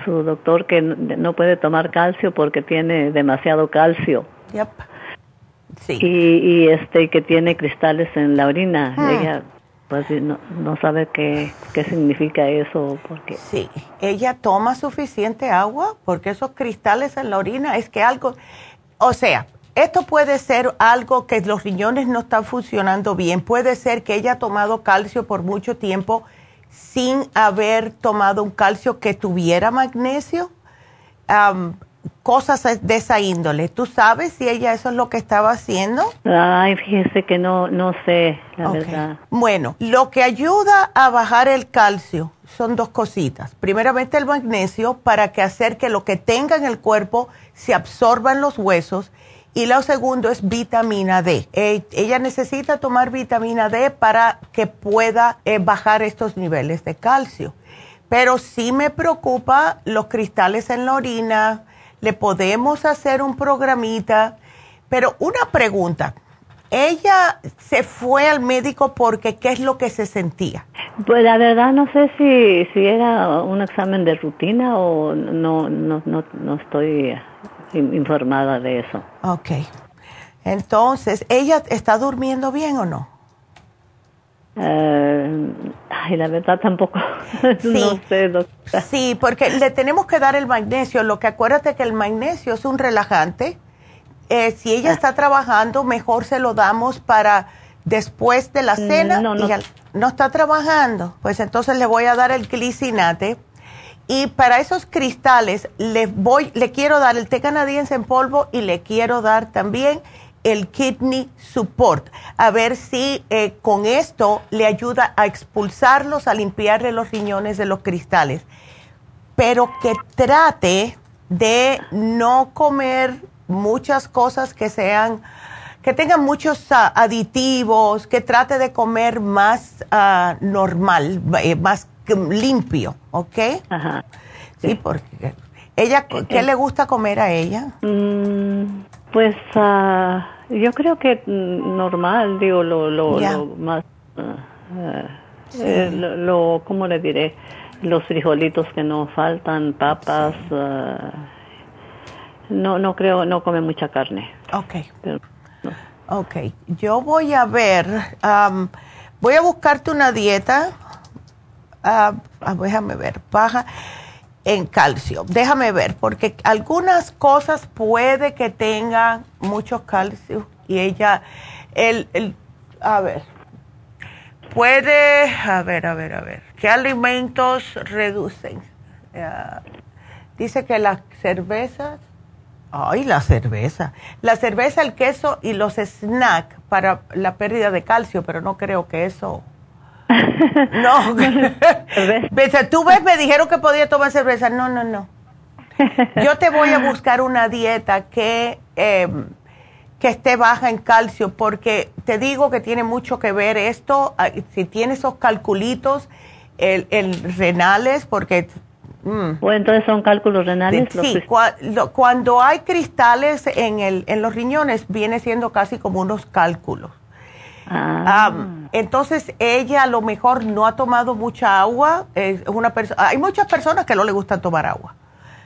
su doctor que no puede tomar calcio porque tiene demasiado calcio. Yep. Sí. Y, este, que tiene cristales en la orina. Ah. Ella, pues, no, sabe qué, qué significa eso. Porque... Sí, ella toma suficiente agua porque esos cristales en la orina es que algo, o sea, esto puede ser algo que los riñones no están funcionando bien. Puede ser que ella ha tomado calcio por mucho tiempo sin haber tomado un calcio que tuviera magnesio. Cosas de esa índole. ¿Tú sabes si ella eso es lo que estaba haciendo? Ay, fíjese que no, no sé, la verdad. Bueno, lo que ayuda a bajar el calcio son dos cositas. Primeramente el magnesio para que hacer que lo que tenga en el cuerpo se absorba en los huesos y lo segundo es vitamina D. Eh, ella necesita tomar vitamina D para que pueda eh, bajar estos niveles de calcio. Pero sí me preocupa los cristales en la orina. Le podemos hacer un programita. Pero una pregunta. Ella se fue al médico porque qué es lo que se sentía. Pues la verdad no sé si, si era un examen de rutina o no, no, no, no estoy informada de eso. Ok. Entonces, ¿ella está durmiendo bien o no? Eh, ay, la verdad tampoco. no sé, doctora. Sí, porque le tenemos que dar el magnesio. Lo que acuérdate que el magnesio es un relajante. Eh, si ella ah. está trabajando, mejor se lo damos para después de la mm, cena. No, no. no está trabajando. Pues entonces le voy a dar el glicinate y para esos cristales le voy, le quiero dar el té canadiense en polvo y le quiero dar también el kidney support. A ver si eh, con esto le ayuda a expulsarlos, a limpiarle los riñones de los cristales. Pero que trate de no comer muchas cosas que sean, que tengan muchos ah, aditivos, que trate de comer más uh, normal, eh, más limpio, ¿ok? Ajá. Sí, porque ella, ¿qué eh, le gusta comer a ella? Mm, pues ah, yo creo que normal, digo, lo, lo, más, uh, eh, lo, ¿cómo le diré? Los frijolitos que no faltan, papas, ah, no, no creo, no come mucha carne. Ok. Ok, yo voy a ver, voy a buscarte una dieta. Ah, ah, déjame ver, baja en calcio. Déjame ver, porque algunas cosas puede que tengan mucho calcio y ella, el, el, a ver, puede, a ver, a ver, a ver, ¿qué alimentos reducen? Ah, dice que las cervezas, ay, la cerveza, la cerveza, el queso y los snacks para la pérdida de calcio, pero no creo que eso no. Tú ves, me dijeron que podía tomar cerveza. No, no, no. Yo te voy a buscar una dieta que, em, que esté baja en calcio, porque te digo que tiene mucho que ver esto, si tiene esos calculitos, el, renales, porque... Mm. o entonces son cálculos renales. Sí, cuando hay cristales en, el, en los riñones, viene siendo casi como unos cálculos. Ah. entonces ella a lo mejor no ha tomado mucha agua. Es una. Hay muchas personas que no le gusta tomar agua.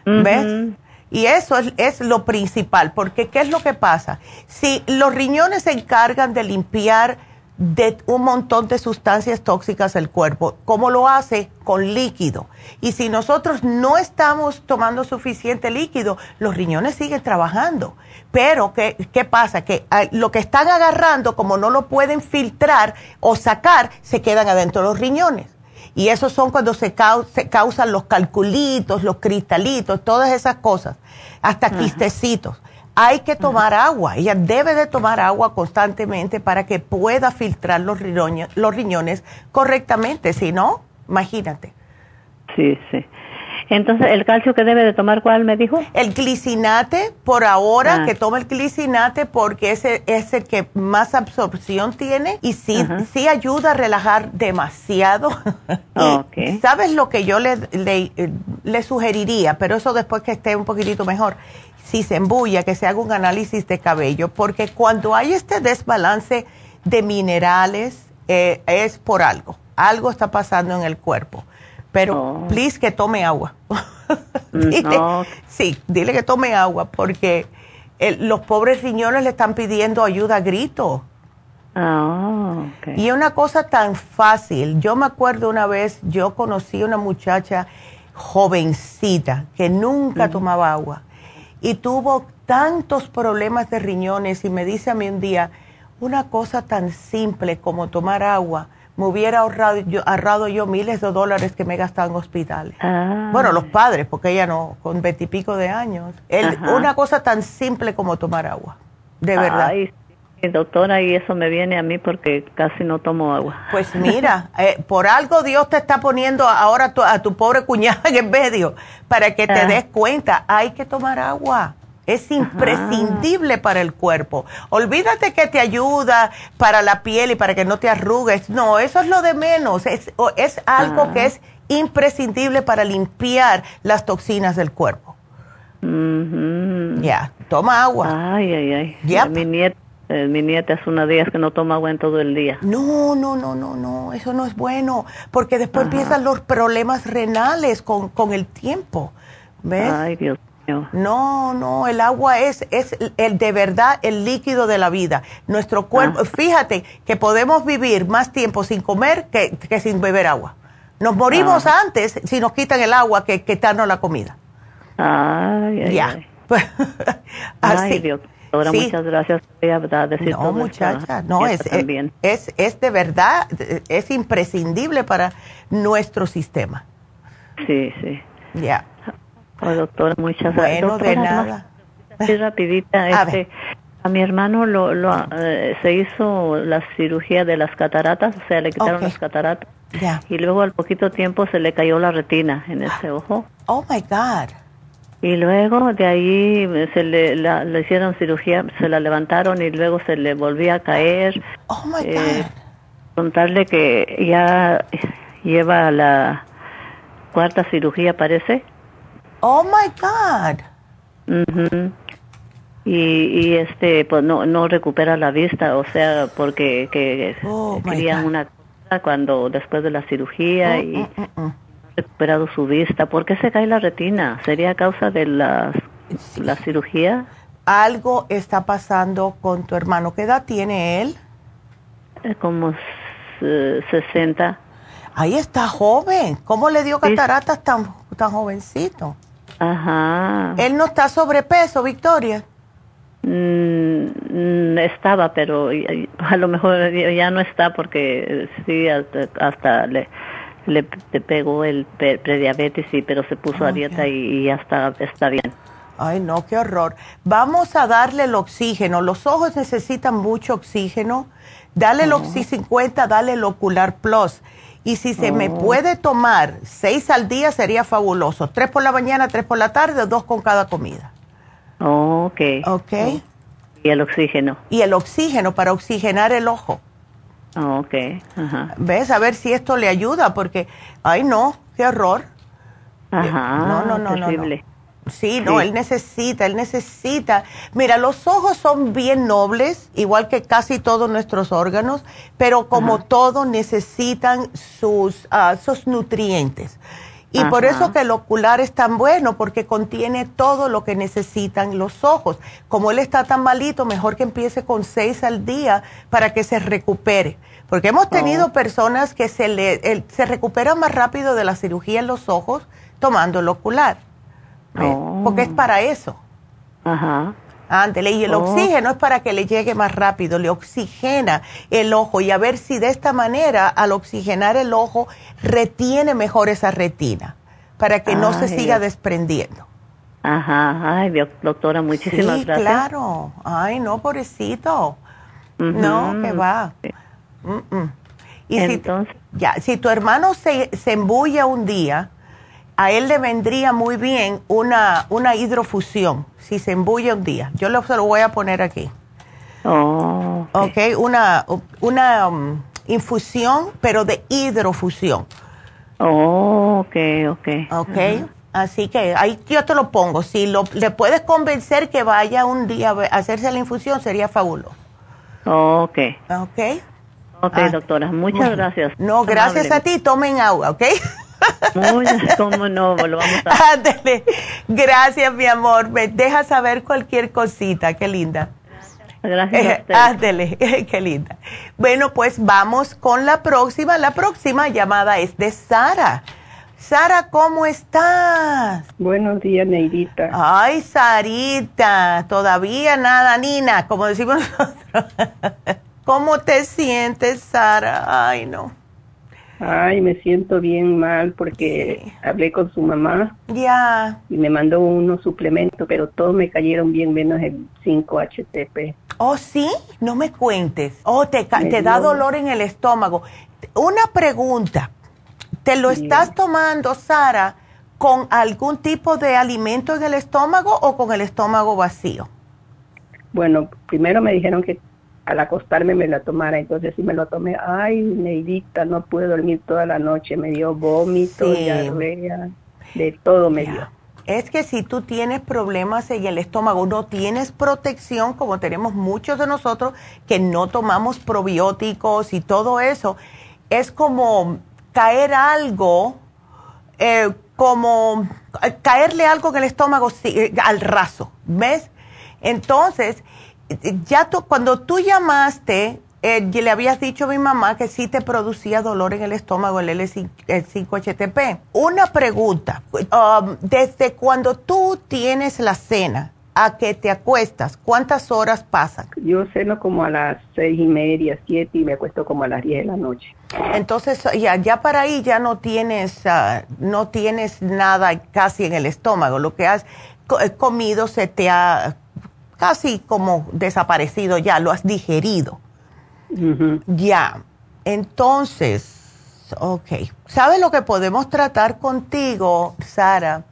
¿Ves? Y eso es, es, lo principal, porque ¿qué es lo que pasa? Si los riñones se encargan de limpiar de un montón de sustancias tóxicas del cuerpo, como lo hace con líquido. Y si nosotros no estamos tomando suficiente líquido, los riñones siguen trabajando. Pero, ¿qué, qué pasa? Que ah, lo que están agarrando, como no lo pueden filtrar o sacar, se quedan adentro de los riñones. Y esos son cuando se, causan los calculitos, los cristalitos, todas esas cosas, hasta quistecitos hay que tomar agua. Ella debe de tomar agua constantemente para que pueda filtrar los riñones, los riñones correctamente. Si no, imagínate. Sí, sí. Entonces, ¿el calcio que debe de tomar cuál me dijo? El glicinate, por ahora, ah. que tome el glicinate porque ese es el que más absorción tiene y sí, sí ayuda a relajar demasiado. ¿Sabes lo que yo le, le, le, sugeriría? Pero eso después que esté un poquitito mejor si se embulla, que se haga un análisis de cabello, porque cuando hay este desbalance de minerales eh, es por algo, algo está pasando en el cuerpo. Pero, oh. please, que tome agua. Mm, sí, dile que tome agua, porque los pobres riñones le están pidiendo ayuda a grito. Oh, y una cosa tan fácil, yo me acuerdo una vez, yo conocí a una muchacha jovencita que nunca tomaba agua y tuvo tantos problemas de riñones y me dice a mí un día, una cosa tan simple como tomar agua, me hubiera ahorrado yo, ahorrado yo miles de dólares que me he gastado en hospitales. Ah. Bueno, los padres, porque ella no, con veintipico de años. una cosa tan simple como tomar agua, de verdad. Ay, doctora, y eso me viene a mí porque casi no tomo agua. Pues mira, eh, por algo Dios te está poniendo ahora a tu pobre cuñada en medio, para que te ah. des cuenta, hay que tomar agua. Es imprescindible para el cuerpo. Olvídate que te ayuda para la piel y para que no te arrugues. No, eso es lo de menos. Es, es algo que es imprescindible para limpiar las toxinas del cuerpo. Ya, toma agua. Ay, ay, ay. Mi nieta. Eh, mi nieta es una ellas que no toma agua en todo el día. No, no, no, no, no, eso no es bueno, porque después empiezan los problemas renales con, con el tiempo. ¿Ves? Ay, Dios no, no, el agua es, es el de verdad el líquido de la vida. Nuestro cuerpo, ah. fíjate que podemos vivir más tiempo sin comer que, sin beber agua. Nos morimos ah. antes si nos quitan el agua que quitarnos la comida. Ay, ay, ya. Ay. Dios. Ahora muchas gracias por decir No, muchacha, no, es, es, es de verdad, es imprescindible para nuestro sistema. Sí, sí. Ya. Oh, doctora, muchas gracias. Bueno, de nada. rapidita, a, este, a mi hermano lo, lo eh, se hizo la cirugía de las cataratas, o sea, le quitaron las cataratas. Y luego al poquito tiempo se le cayó la retina en ese ojo. Oh my God. Y luego de ahí se le, le hicieron cirugía, se la levantaron y luego se le volvía a caer. Oh my eh, God. Contarle que ya lleva la cuarta cirugía, parece. Oh my God. y, y, este, pues no, no recupera la vista, o sea, porque que, oh querían una cosa cuando después de la cirugía mm, y mm, mm, recuperado su vista. ¿Por qué se cae la retina? ¿Sería a causa de la, la cirugía? Algo está pasando con tu hermano. ¿Qué edad tiene él? Eh, como 60. Ahí está joven. ¿Cómo le dio cataratas tan, tan jovencito? Ajá. ¿Él no está sobrepeso, Victoria? Mm, estaba, pero a lo mejor ya no está porque sí, hasta, le, le, pegó el prediabetes, sí, pero se puso a dieta y, ya está, está bien. Ay, no, qué horror. Vamos a darle el oxígeno. Los ojos necesitan mucho oxígeno. Dale el Oxy 50, dale el Ocular Plus. Y si se me oh. puede tomar seis al día sería fabuloso. Tres por la mañana, tres por la tarde, dos con cada comida. Ok. Ok. Y el oxígeno. Y el oxígeno para oxigenar el ojo. Oh, ok. Ajá. ¿Ves? A ver si esto le ayuda, porque, ay no, qué horror. Ajá. No, no, no, no. Sí, no, él necesita, él necesita. Mira, los ojos son bien nobles, igual que casi todos nuestros órganos, pero como todo necesitan sus, ah, sus nutrientes. Y por eso que el ocular es tan bueno, porque contiene todo lo que necesitan los ojos. Como él está tan malito, mejor que empiece con seis al día para que se recupere. Porque hemos tenido oh. personas que se, le, se recuperan más rápido de la cirugía en los ojos tomando el ocular. Oh. Porque es para eso. Ajá. Ándele, y el oh. oxígeno es para que le llegue más rápido, le oxigena el ojo y a ver si de esta manera, al oxigenar el ojo, retiene mejor esa retina, para que no se siga desprendiendo. Ajá, ay, doctora, muchísimas sí, gracias. claro, ay, no, pobrecito. No, que va. Y Entonces, si, ya, si tu hermano se, se embulla un día, a él le vendría muy bien una, una hidrofusión, si se embulle un día. Yo lo, se lo voy a poner aquí. Oh, ok, una, una um, infusión, pero de hidrofusión. Oh, ok, ok. Ok, así que ahí yo te lo pongo. Si lo, le puedes convencer que vaya un día a hacerse la infusión, sería fabuloso. ok. Ok. Ok, ah, doctora, muchas gracias. No, gracias a ti, tomen agua, ¿ok? Muchas, cómo no, lo vamos a... Ándale. Gracias, mi amor. Me deja saber cualquier cosita, qué linda. Gracias. Ándele, qué linda. Bueno, pues vamos con la próxima. La próxima llamada es de Sara. Sara, ¿cómo estás? Buenos días, Neidita. Ay, Sarita, todavía nada, Nina, como decimos nosotros. ¿Cómo te sientes, Sara? Ay, no. Ay, me siento bien mal porque hablé con su mamá. Ya. Y me mandó unos suplementos, pero todos me cayeron bien menos el 5-HTP. Oh, sí, no me cuentes. Oh, te, te da dolor en el estómago. Una pregunta. ¿Te lo estás tomando, Sara, con algún tipo de alimento en el estómago o con el estómago vacío? Bueno, primero me dijeron que al acostarme me la tomara, entonces sí me lo tomé. Ay, Neidita, no pude dormir toda la noche, me dio vómito, diarrea, de todo me dio. Es que si tú tienes problemas en el estómago, no tienes protección, como tenemos muchos de nosotros que no tomamos probióticos y todo eso, es como caer algo, eh, como caerle algo en el estómago eh, al raso, ¿ves? Entonces, ya tú, cuando tú llamaste, eh, le habías dicho a mi mamá que sí te producía dolor en el estómago el L5HTP. Una pregunta, um, desde cuando tú tienes la cena, a que te acuestas, ¿cuántas horas pasan? Yo ceno como a las seis y media, siete y me acuesto como a las diez de la noche. Entonces ya, ya para ahí ya no tienes, ah, no tienes nada casi en el estómago. Lo que has eh, comido se te ha casi como desaparecido ya, lo has digerido. Ya. Entonces, ok. ¿Sabes lo que podemos tratar contigo, Sara?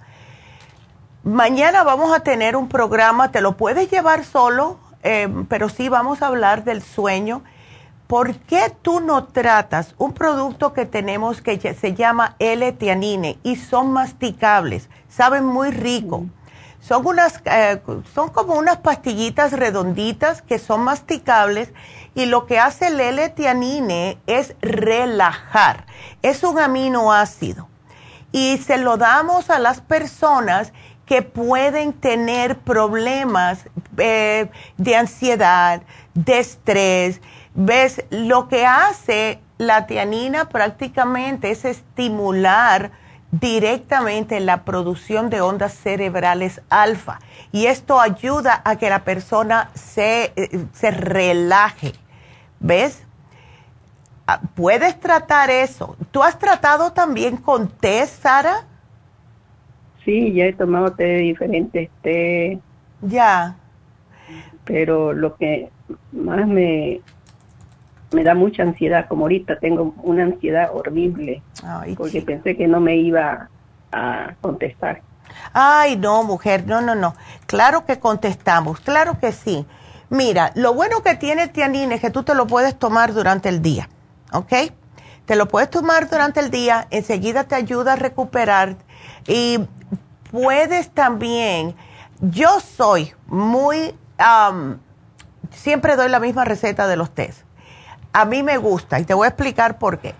Mañana vamos a tener un programa, te lo puedes llevar solo, eh, pero sí vamos a hablar del sueño. ¿Por qué tú no tratas un producto que tenemos que se llama L-tianine y son masticables? Saben muy rico. Son, unas, eh, son como unas pastillitas redonditas que son masticables y lo que hace el L-tianine es relajar. Es un aminoácido y se lo damos a las personas que pueden tener problemas eh, de ansiedad, de estrés. ¿Ves? Lo que hace la tianina prácticamente es estimular directamente la producción de ondas cerebrales alfa. Y esto ayuda a que la persona se, eh, se relaje. ¿Ves? Ah, puedes tratar eso. ¿Tú has tratado también con té, Sara? Sí, ya he tomado té de diferentes té. Ya. Pero lo que más me, me da mucha ansiedad, como ahorita tengo una ansiedad horrible, porque pensé que no me iba a contestar. Ay, no, mujer, no, no, no. Claro que contestamos, claro que sí. Mira, lo bueno que tiene tianine es que tú te lo puedes tomar durante el día, ¿ok? Te lo puedes tomar durante el día, enseguida te ayuda a recuperar y puedes también, yo soy muy, siempre doy la misma receta de los test. A mí me gusta y te voy a explicar por qué.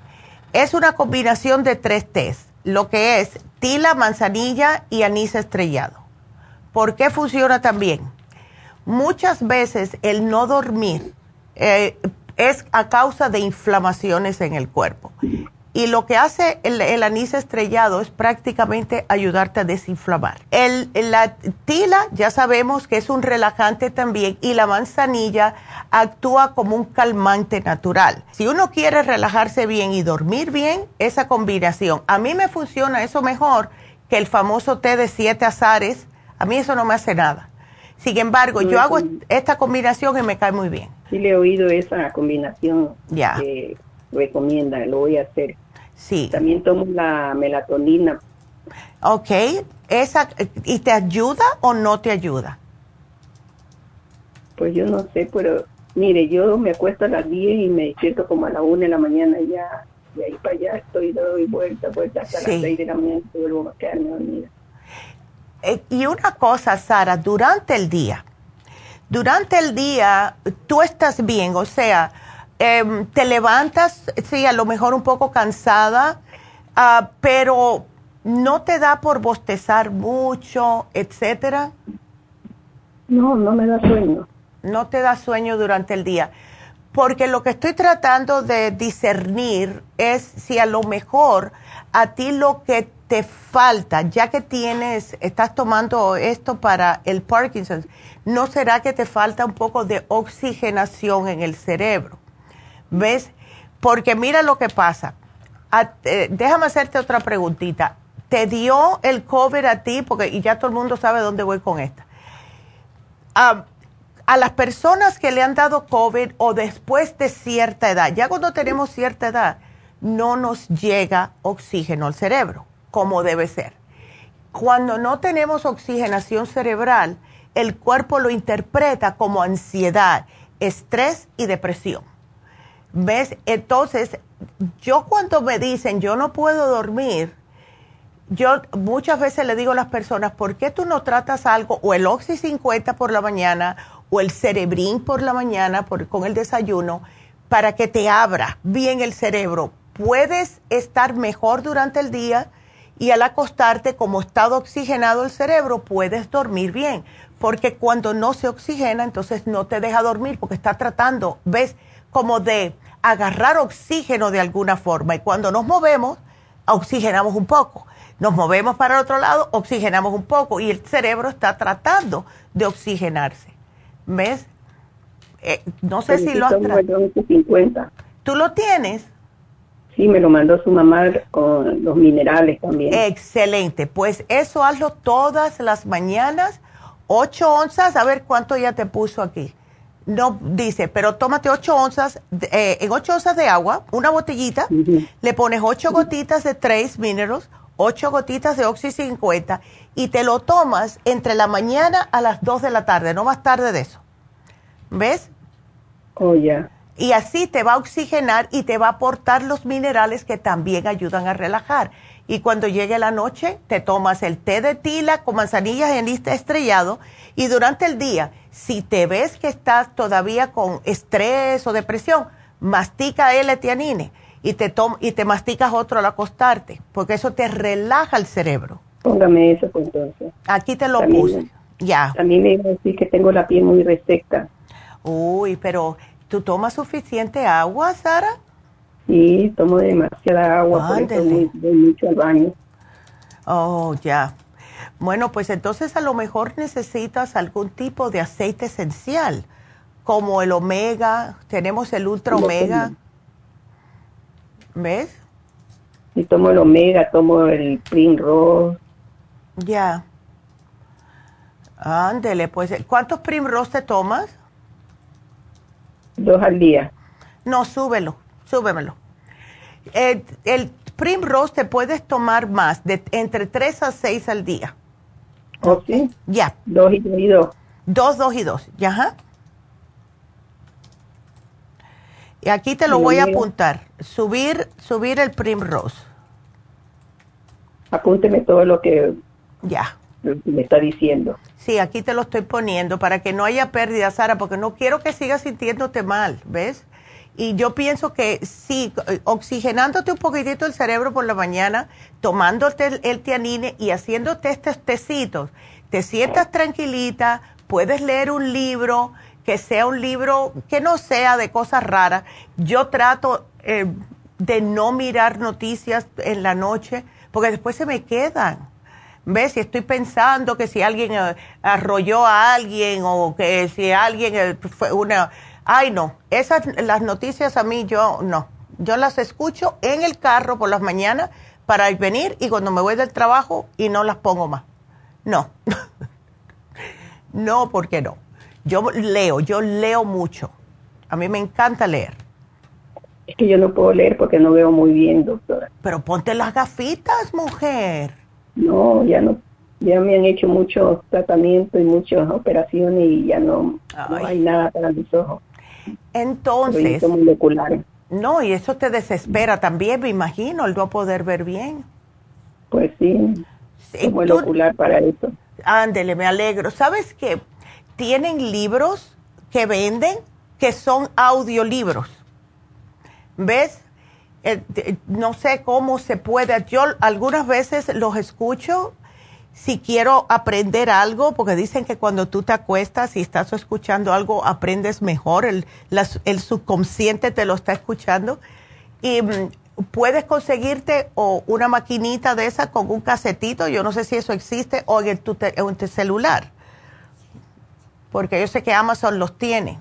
Es una combinación de tres test, lo que es tila, manzanilla y anís estrellado. ¿Por qué funciona tan bien? Muchas veces el no dormir eh, es a causa de inflamaciones en el cuerpo. Y lo que hace el, anís estrellado es prácticamente ayudarte a desinflamar. El, la tila ya sabemos que es un relajante también y la manzanilla actúa como un calmante natural. Si uno quiere relajarse bien y dormir bien, esa combinación. A mí me funciona eso mejor que el famoso té de siete azares. A mí eso no me hace nada. Sin embargo, yo hago esta combinación y me cae muy bien. Sí le he oído esa combinación ya. que recomienda, lo voy a hacer. Sí. También tomo la melatonina. Ok, esa, ¿y te ayuda o no te ayuda? Pues yo no sé, pero mire, yo me acuesto a las 10 y me despierto como a las 1 de la mañana y ya, de ahí para allá estoy, doy vuelta, vuelta hasta las 6 de la mañana y vuelvo a quedarme dormida. Eh, y una cosa, Sara, durante el día, durante el día tú estás bien, o sea, Em, te levantas, sí, a lo mejor un poco cansada, ah, pero no te da por bostezar mucho, etcétera. No, no me da sueño. No te da sueño durante el día. Porque lo que estoy tratando de discernir es si a lo mejor a ti lo que te falta, ya que tienes, estás tomando esto para el Parkinson, ¿no será que te falta un poco de oxigenación en el cerebro? ¿Ves? Porque mira lo que pasa. Eh, déjame hacerte otra preguntita. ¿Te dio el COVID a ti? Porque y ya todo el mundo sabe dónde voy con esta. a las personas que le han dado COVID o después de cierta edad, ya cuando tenemos cierta edad, no nos llega oxígeno al cerebro como debe ser. Cuando no tenemos oxigenación cerebral, el cuerpo lo interpreta como ansiedad, estrés y depresión. ¿Ves? Entonces, yo cuando me dicen yo no puedo dormir, yo muchas veces le digo a las personas, ¿por qué tú no tratas algo o el Oxy 50 por la mañana o el Cerebrin por la mañana con el desayuno para que te abra bien el cerebro? Puedes estar mejor durante el día y al acostarte, como está oxigenado el cerebro, puedes dormir bien. Porque cuando no se oxigena, entonces no te deja dormir porque está tratando, ves, como de agarrar oxígeno de alguna forma. Y cuando nos movemos, oxigenamos un poco. Nos movemos para el otro lado, oxigenamos un poco. Y el cerebro está tratando de oxigenarse. ¿Ves? Eh, no sé si lo has... ¿Tú lo tienes? Sí, me lo mandó su mamá con los minerales también. Excelente. Pues eso hazlo todas las mañanas. Ocho onzas, a ver cuánto ya te puso aquí. No dice, pero tómate ocho onzas, eh, en ocho onzas de agua, una botellita, le pones ocho gotitas de Trace Minerals, ocho gotitas de Oxy 50 y te lo tomas entre la mañana a las dos de la tarde, no más tarde de eso. ¿Ves? Oh, ya y así te va a oxigenar y te va a aportar los minerales que también ayudan a relajar. Y cuando llegue la noche, te tomas el té de tila con manzanillas en lista estrellado y durante el día, si te ves que estás todavía con estrés o depresión, mastica L-tianine y te, y te masticas otro al acostarte, porque eso te relaja el cerebro. Póngame eso pues, entonces. Aquí te lo puse. Ya. Mí me iba a decir que tengo la piel muy reseca. Uy, pero ¿Tú tomas suficiente agua, Sara? Sí, tomo demasiada agua, por eso voy, mucho al baño. Oh, ya. Bueno, pues entonces a lo mejor necesitas algún tipo de aceite esencial, como el omega, tenemos el ultra omega. ¿Ves? Y tomo el omega, tomo el Primrose. Ya. Ándele, pues, ¿cuántos Primrose te tomas? Dos al día. No, súbelo, súbemelo. El, el Primrose te puedes tomar más, de entre tres a seis al día. ¿Oh, sí? Ya. Dos y dos y dos. Dos, dos y dos. Ya, Y aquí te lo voy a apuntar. Subir, subir el Primrose. Apúnteme todo lo que... Ya me está diciendo. Sí, aquí te lo estoy poniendo para que no haya pérdida, Sara, porque no quiero que sigas sintiéndote mal, ¿ves? Y yo pienso que sí, oxigenándote un poquitito el cerebro por la mañana, tomándote el, el tianine y haciéndote estos tecitos, te sientas tranquilita, puedes leer un libro, que sea un libro que no sea de cosas raras. Yo trato eh, de no mirar noticias en la noche, porque después se me quedan. ¿Ves? Si estoy pensando que si alguien eh, arrolló a alguien o que si alguien eh, fue una... Ay, no. Esas, las noticias a mí yo no. Yo las escucho en el carro por las mañanas para venir y cuando me voy del trabajo y no las pongo más. No. no, porque no. Yo leo, yo leo mucho. A mí me encanta leer. Es que yo no puedo leer porque no veo muy bien, doctora. Pero ponte las gafitas, mujer. No, ya no, ya me han hecho muchos tratamientos y muchas operaciones y ya no, hay nada para mis ojos. Entonces, no, y eso te desespera también, me imagino, el no poder ver bien. Pues sí, el ocular para eso. Ándele, me alegro. ¿Sabes qué? Tienen libros que venden que son audiolibros. ¿Ves? Eh, no sé cómo se puede. Yo algunas veces los escucho si quiero aprender algo, porque dicen que cuando tú te acuestas y estás escuchando algo, aprendes mejor, el, el subconsciente te lo está escuchando. Y mm, puedes conseguirte o una maquinita de esa con un casetito, yo no sé si eso existe, o en tu, en tu celular, porque yo sé que Amazon los tiene,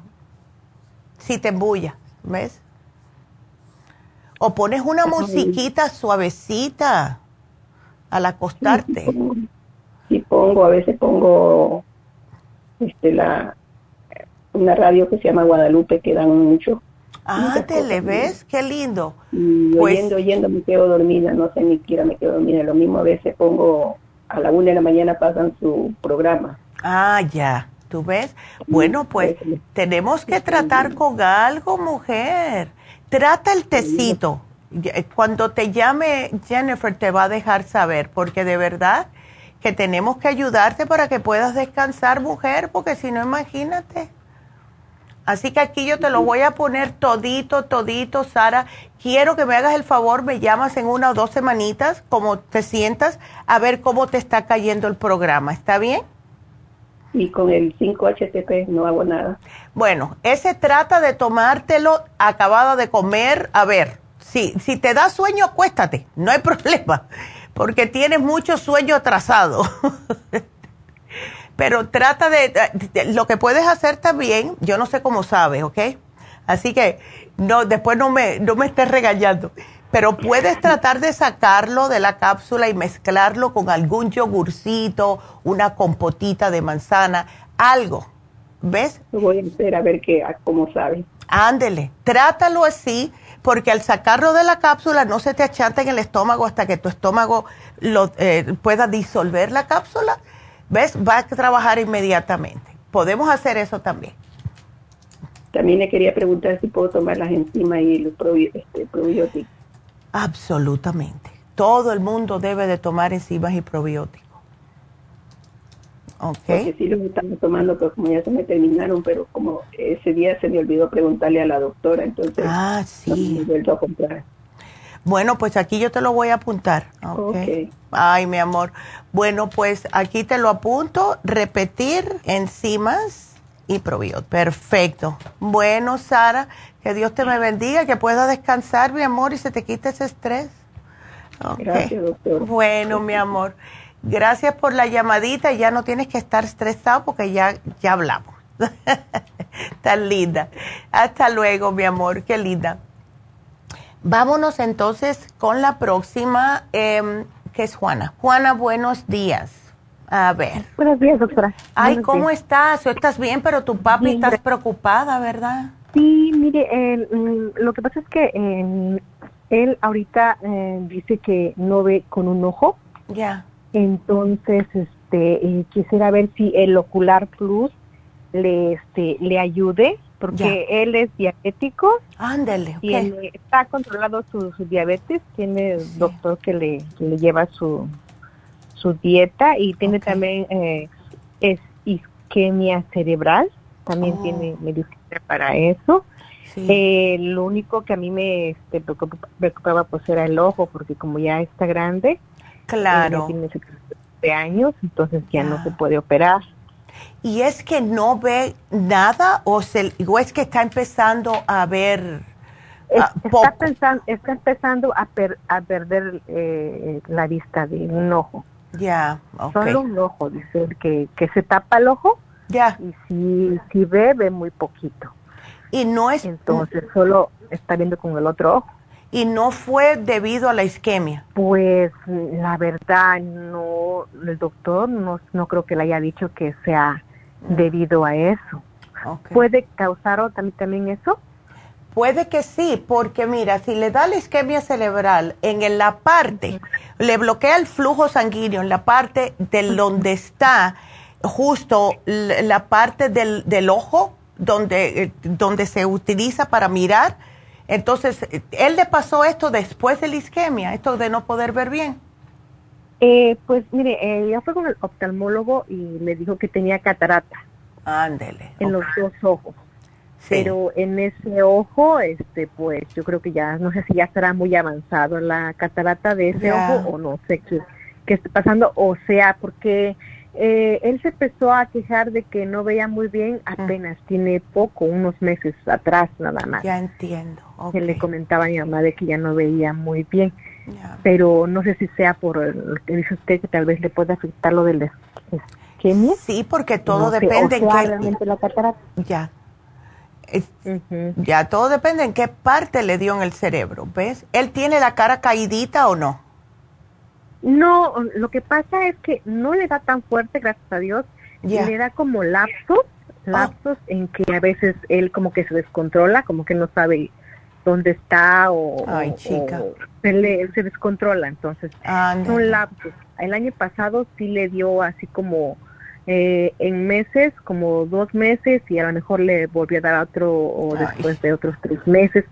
si te embulla, ¿ves? O pones una musiquita suavecita al acostarte y pongo, a veces pongo este la una radio que se llama Guadalupe que dan mucho. Ah, te le ves, qué lindo. Y pues oyendo, oyendo me quedo dormida, no sé ni siquiera me quedo dormida. Lo mismo a veces pongo, a la una de la mañana pasan su programa. Ah, ya, ¿tú ves? Bueno, pues tenemos que tratar con algo, mujer. Trata el tecito. Cuando te llame Jennifer te va a dejar saber, porque de verdad que tenemos que ayudarte para que puedas descansar, mujer, porque si no, imagínate. Así que aquí yo te lo voy a poner todito, todito, Sara. Quiero que me hagas el favor, me llamas en una o dos semanitas, como te sientas, a ver cómo te está cayendo el programa. ¿Está bien? Y con el 5-HTP no hago nada. Bueno, ese trata de tomártelo acabado de comer. A ver, si, si te da sueño, acuéstate, no hay problema porque tienes mucho sueño atrasado. Pero trata de, lo que puedes hacer también, yo no sé cómo sabes, ¿ok? Así que no, después no me, no me estés regañando. Pero puedes tratar de sacarlo de la cápsula y mezclarlo con algún yogurcito, una compotita de manzana, algo. ¿Ves? Voy a hacer a ver qué, cómo sabe. Ándele, trátalo así porque al sacarlo de la cápsula no se te achanta en el estómago hasta que tu estómago lo, eh, pueda disolver la cápsula. ¿Ves? Va a trabajar inmediatamente. Podemos hacer eso también. También le quería preguntar si puedo tomar las enzimas y los este, probióticos. Absolutamente. Todo el mundo debe de tomar enzimas y probióticos. Porque sí los estaba tomando, pero como ya se me terminaron, pero como ese día se me olvidó preguntarle a la doctora, entonces ah, sí. he vuelto a comprar. Bueno, pues aquí yo te lo voy a apuntar. Okay. Ay, mi amor. Bueno, pues aquí te lo apunto. Repetir enzimas y probióticos. Perfecto. Bueno, Sara, que Dios te me bendiga, que puedas descansar, mi amor, y se te quite ese estrés. Gracias, doctor. Bueno, mi amor. Gracias por la llamadita. Ya no tienes que estar estresado porque ya, ya hablamos. Tan linda. Hasta luego, mi amor. Qué linda. Vámonos entonces con la próxima, em, que es Juana. Juana, buenos días. A ver. Buenos días, doctora. Ay, ¿cómo estás? estás bien, pero tu papi estás preocupada, ¿verdad? Sí, mire, mm, lo que pasa es que em, él ahorita eh, dice que no ve con un ojo. Ya. Entonces, este, eh, quisiera ver si el Ocular Plus le, este, le ayude, porque él es diabético. Ándale, okay. está controlado su, diabetes, tiene doctor que le, le lleva su, su dieta y tiene también eh, es isquemia cerebral, también oh. tiene medicina para eso. Eh, lo único que a mí me este, preocupaba, preocupaba pues era el ojo, porque como ya está grande, Claro. tiene de años, entonces ya no se ah. puede operar. ¿Y es que no ve nada o, se, o es que está empezando a ver ah, está, pensando, está empezando a, a perder eh, la vista de un ojo. Ya, Solo un ojo, dice que, que se tapa el ojo. Ya. Y si, si ve, ve muy poquito. Y no es... Entonces solo está viendo con el otro ojo y no fue debido a la isquemia? Pues la verdad no, el doctor no, no creo que le haya dicho que sea debido a eso. ¿Puede causar también, también eso? Puede que sí, porque mira, si le da la isquemia cerebral en la parte, le bloquea el flujo sanguíneo en la parte de donde está justo la parte del, del ojo, donde, eh, donde se utiliza para mirar, entonces, ¿él le pasó esto después de la isquemia, esto de no poder ver bien? Eh, pues mire, eh, ya fue con el oftalmólogo y me dijo que tenía catarata. Ándele. En los dos ojos. Pero en ese ojo, este, pues yo creo que ya, no sé si ya estará muy avanzado la catarata de ese ojo o no sé qué, qué está pasando, o sea, porque eh, él se empezó a quejar de que no veía muy bien ah. apenas, tiene poco, unos meses atrás nada más. Ya entiendo. Que le comentaba a mi mamá de que ya no veía muy bien. Pero no sé si sea por lo que dice usted que tal vez le puede afectar lo de la isquemia. Sí, porque todo depende en qué... la catarata. Ya. Ya, todo depende en qué parte le dio en el cerebro, ¿ves? ¿Él tiene la cara caídita o no? No, lo que pasa es que no le da tan fuerte, gracias a Dios, le da como lapsos, ah. lapsos en que a veces él como que se descontrola, como que no sabe dónde está o, Ay, chica. él, se descontrola, entonces son lapsos. El año pasado sí le dio así como eh, en meses, como dos meses y a lo mejor le volvió a dar otro o después de otros tres meses.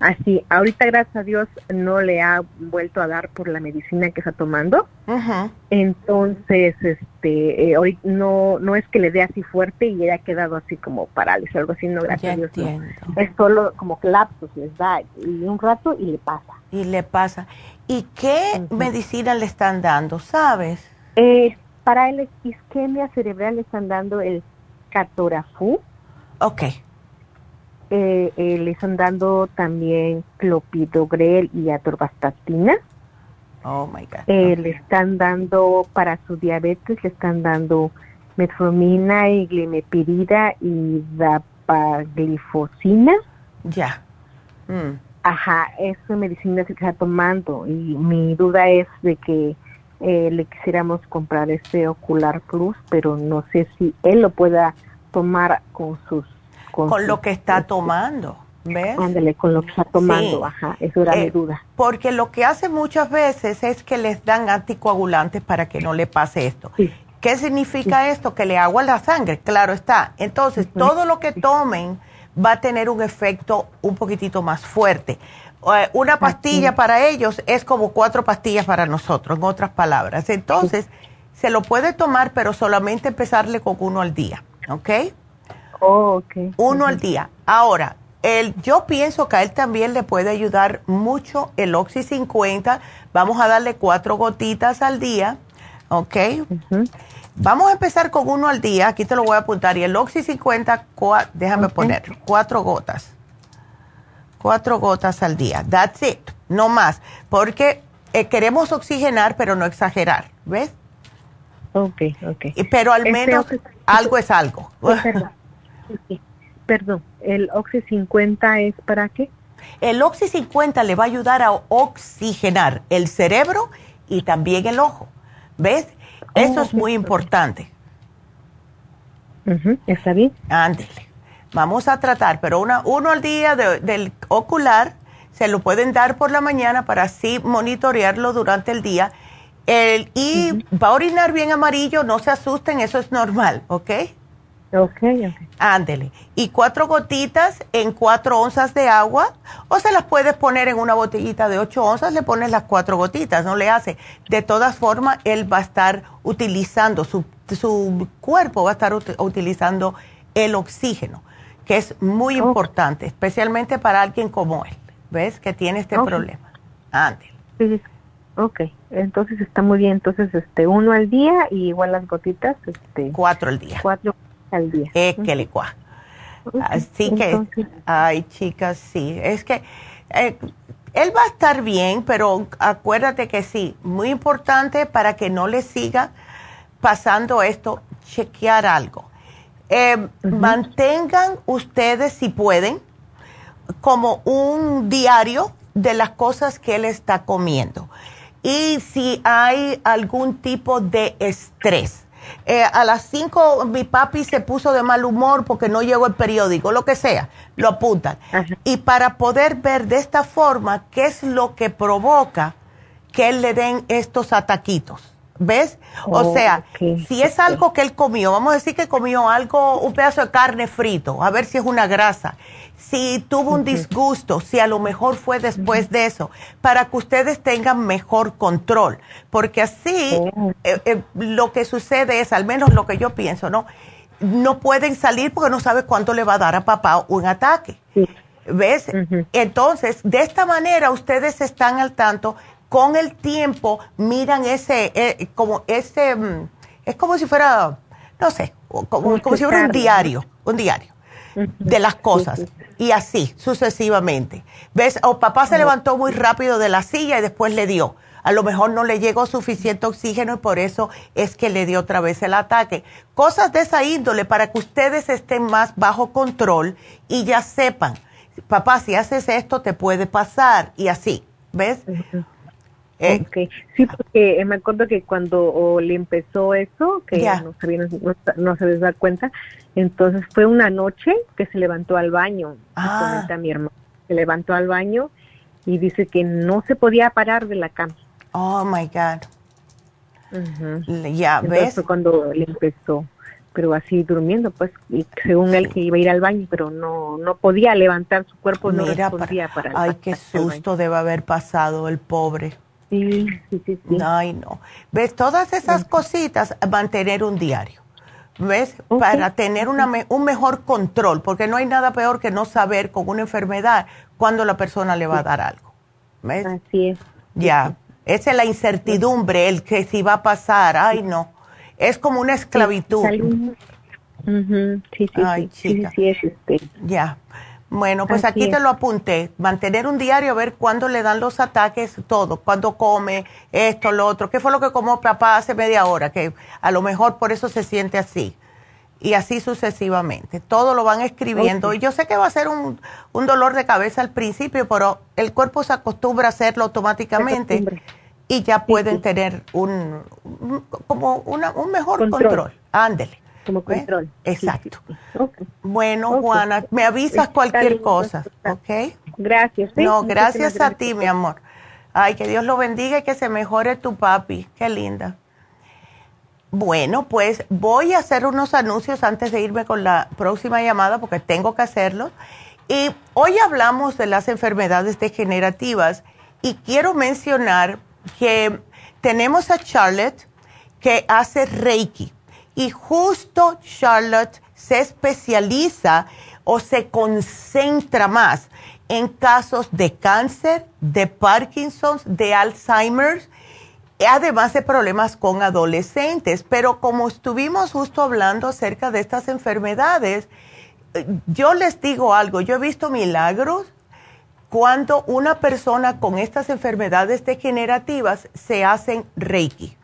Así, ahorita gracias a Dios no le ha vuelto a dar por la medicina que está tomando. Entonces, este, eh, hoy no no es que le dé así fuerte y haya quedado así como parálisis, algo así, no, gracias a Dios. Es solo como lapsos, les da y un rato y le pasa. Y le pasa. ¿Y qué medicina le están dando, sabes? Eh, para el isquemia cerebral le están dando el catorafú. Ok eh, eh, le están dando también clopidogrel y atorvastatina. Oh my God. Eh, le están dando para su diabetes, le están dando metformina y glimepirida y dapaglifosina. Ya. Mm. Ajá, esa medicina se está tomando y mi duda es de que eh, le quisiéramos comprar este Ocular Plus, pero no sé si él lo pueda tomar con sus con, lo que está tomando. ¿Ves? Ándale, con lo que está tomando, ajá, eso era mi eh, duda. Porque lo que hace muchas veces es que les dan anticoagulantes para que no le pase esto. ¿Qué significa esto? Que le agua la sangre, claro está. Entonces, todo lo que tomen va a tener un efecto un poquitito más fuerte. Eh, una pastilla para ellos es como cuatro pastillas para nosotros, en otras palabras. Entonces, se lo puede tomar, pero solamente empezarle con uno al día, ¿ok? Oh, Uno al día. Ahora, el, yo pienso que a él también le puede ayudar mucho el Oxy 50. Vamos a darle cuatro gotitas al día, ¿ok? Vamos a empezar con uno al día. Aquí te lo voy a apuntar. Y el Oxy 50, déjame poner cuatro gotas. Cuatro gotas al día. That's it. No más. Porque eh, queremos oxigenar, pero no exagerar. ¿Ves? Ok, ok. Pero al este menos algo es Perdón, ¿el Oxy 50 es para qué? El Oxy 50 le va a ayudar a oxigenar el cerebro y también el ojo. ¿Ves? Eso es muy importante. ¿Está bien? Ándele. Vamos a tratar, pero una, uno al día del ocular se lo pueden dar por la mañana para así monitorearlo durante el día. El, y va a orinar bien amarillo, no se asusten, eso es normal, ¿ok? Ok, Ándele. Y cuatro gotitas en cuatro onzas de agua, o se las puedes poner en una botellita de ocho onzas, le pones las cuatro gotitas, no le hace. De todas formas, él va a estar utilizando, su, su cuerpo va a estar utilizando el oxígeno, que es muy importante, especialmente para alguien como él, ¿ves? Que tiene este problema. Ándele. Sí, ok, entonces está muy bien. Entonces, este, uno al día y igual las gotitas, este. Cuatro al día. Cuatro al día. Es que le. Así que, ay, chicas, sí. Es que eh, él va a estar bien, pero acuérdate que sí, muy importante para que no le siga pasando esto, chequear algo. Eh, mantengan ustedes, si pueden, como un diario de las cosas que él está comiendo. Y si hay algún tipo de estrés eh, a las 5 mi papi se puso de mal humor porque no llegó el periódico, lo que sea, lo apuntan. Y para poder ver de esta forma qué es lo que provoca que él le den estos ataquitos. ¿Ves? o sea, si es algo que él comió, vamos a decir que comió algo, un pedazo de carne frito, a ver si es una grasa si tuvo un disgusto, si a lo mejor fue después de eso, para que ustedes tengan mejor control, porque así oh. eh, eh, lo que sucede es, al menos lo que yo pienso, ¿no? no pueden salir porque no sabe cuánto le va a dar a papá un ataque. ¿Ves? Entonces, de esta manera ustedes están al tanto, con el tiempo miran ese, eh, como ese, mm, es como si fuera, no sé, como, si fuera un diario, un diario de las cosas. Y así, sucesivamente. ¿Ves? O papá se levantó muy rápido de la silla y después le dio a lo mejor no le llegó suficiente oxígeno y por eso es que le dio otra vez el ataque. Cosas de esa índole para que ustedes estén más bajo control y ya sepan, papá, si haces esto te puede pasar y así, ¿ves? Eh, sí, porque me acuerdo que cuando le empezó eso, que no, sabía, no, se les da cuenta, entonces fue una noche que se levantó al baño, ah. mi hermano, se levantó al baño y dice que no se podía parar de la cama. Oh my God. Ya, ¿ves? Fue cuando le empezó, pero así durmiendo, pues, y según él que iba a ir al baño, pero no no podía levantar su cuerpo, no respondía para, Ay, qué susto debe haber pasado el pobre. Sí, sí, sí, sí. Ay, no. ¿Ves? Todas esas cositas, mantener un diario. ¿Ves? Para tener una un mejor control, porque no hay nada peor que no saber con una enfermedad cuándo la persona le va a dar algo. ¿Ves? Así es. Ya, esa es la incertidumbre, el que si va a pasar, ay no, es como una esclavitud. Sí, sí, ay, chica. sí, sí, este. Ya. Bueno, pues aquí te lo apunté. Mantener un diario, ver cuándo le dan los ataques, todo, cuándo come, esto, lo otro. ¿Qué fue lo que comió papá hace media hora? Que a lo mejor por eso se siente así y así sucesivamente. Todo lo van escribiendo. Y yo sé que va a ser un, un, dolor de cabeza al principio, pero el cuerpo se acostumbra a hacerlo automáticamente y ya pueden tener un, como una, un mejor control. Ándele. Como control. Exacto. Bueno, Juana, me avisas cualquier cosa, ¿ok? Gracias. No, gracias a ti, mi amor. Ay, que Dios lo bendiga y que se mejore tu papi. Qué linda. Bueno, pues voy a hacer unos anuncios antes de irme con la próxima llamada porque tengo que hacerlo. Y hoy hablamos de las enfermedades degenerativas y quiero mencionar que tenemos a Charlotte que hace Reiki y justo Charlotte se especializa o se concentra más en casos de cáncer, de Parkinson's, de Alzheimer's además de problemas con adolescentes. Pero como estuvimos justo hablando acerca de estas enfermedades, yo les digo algo, yo he visto milagros cuando una persona con estas enfermedades degenerativas se hacen Reiki.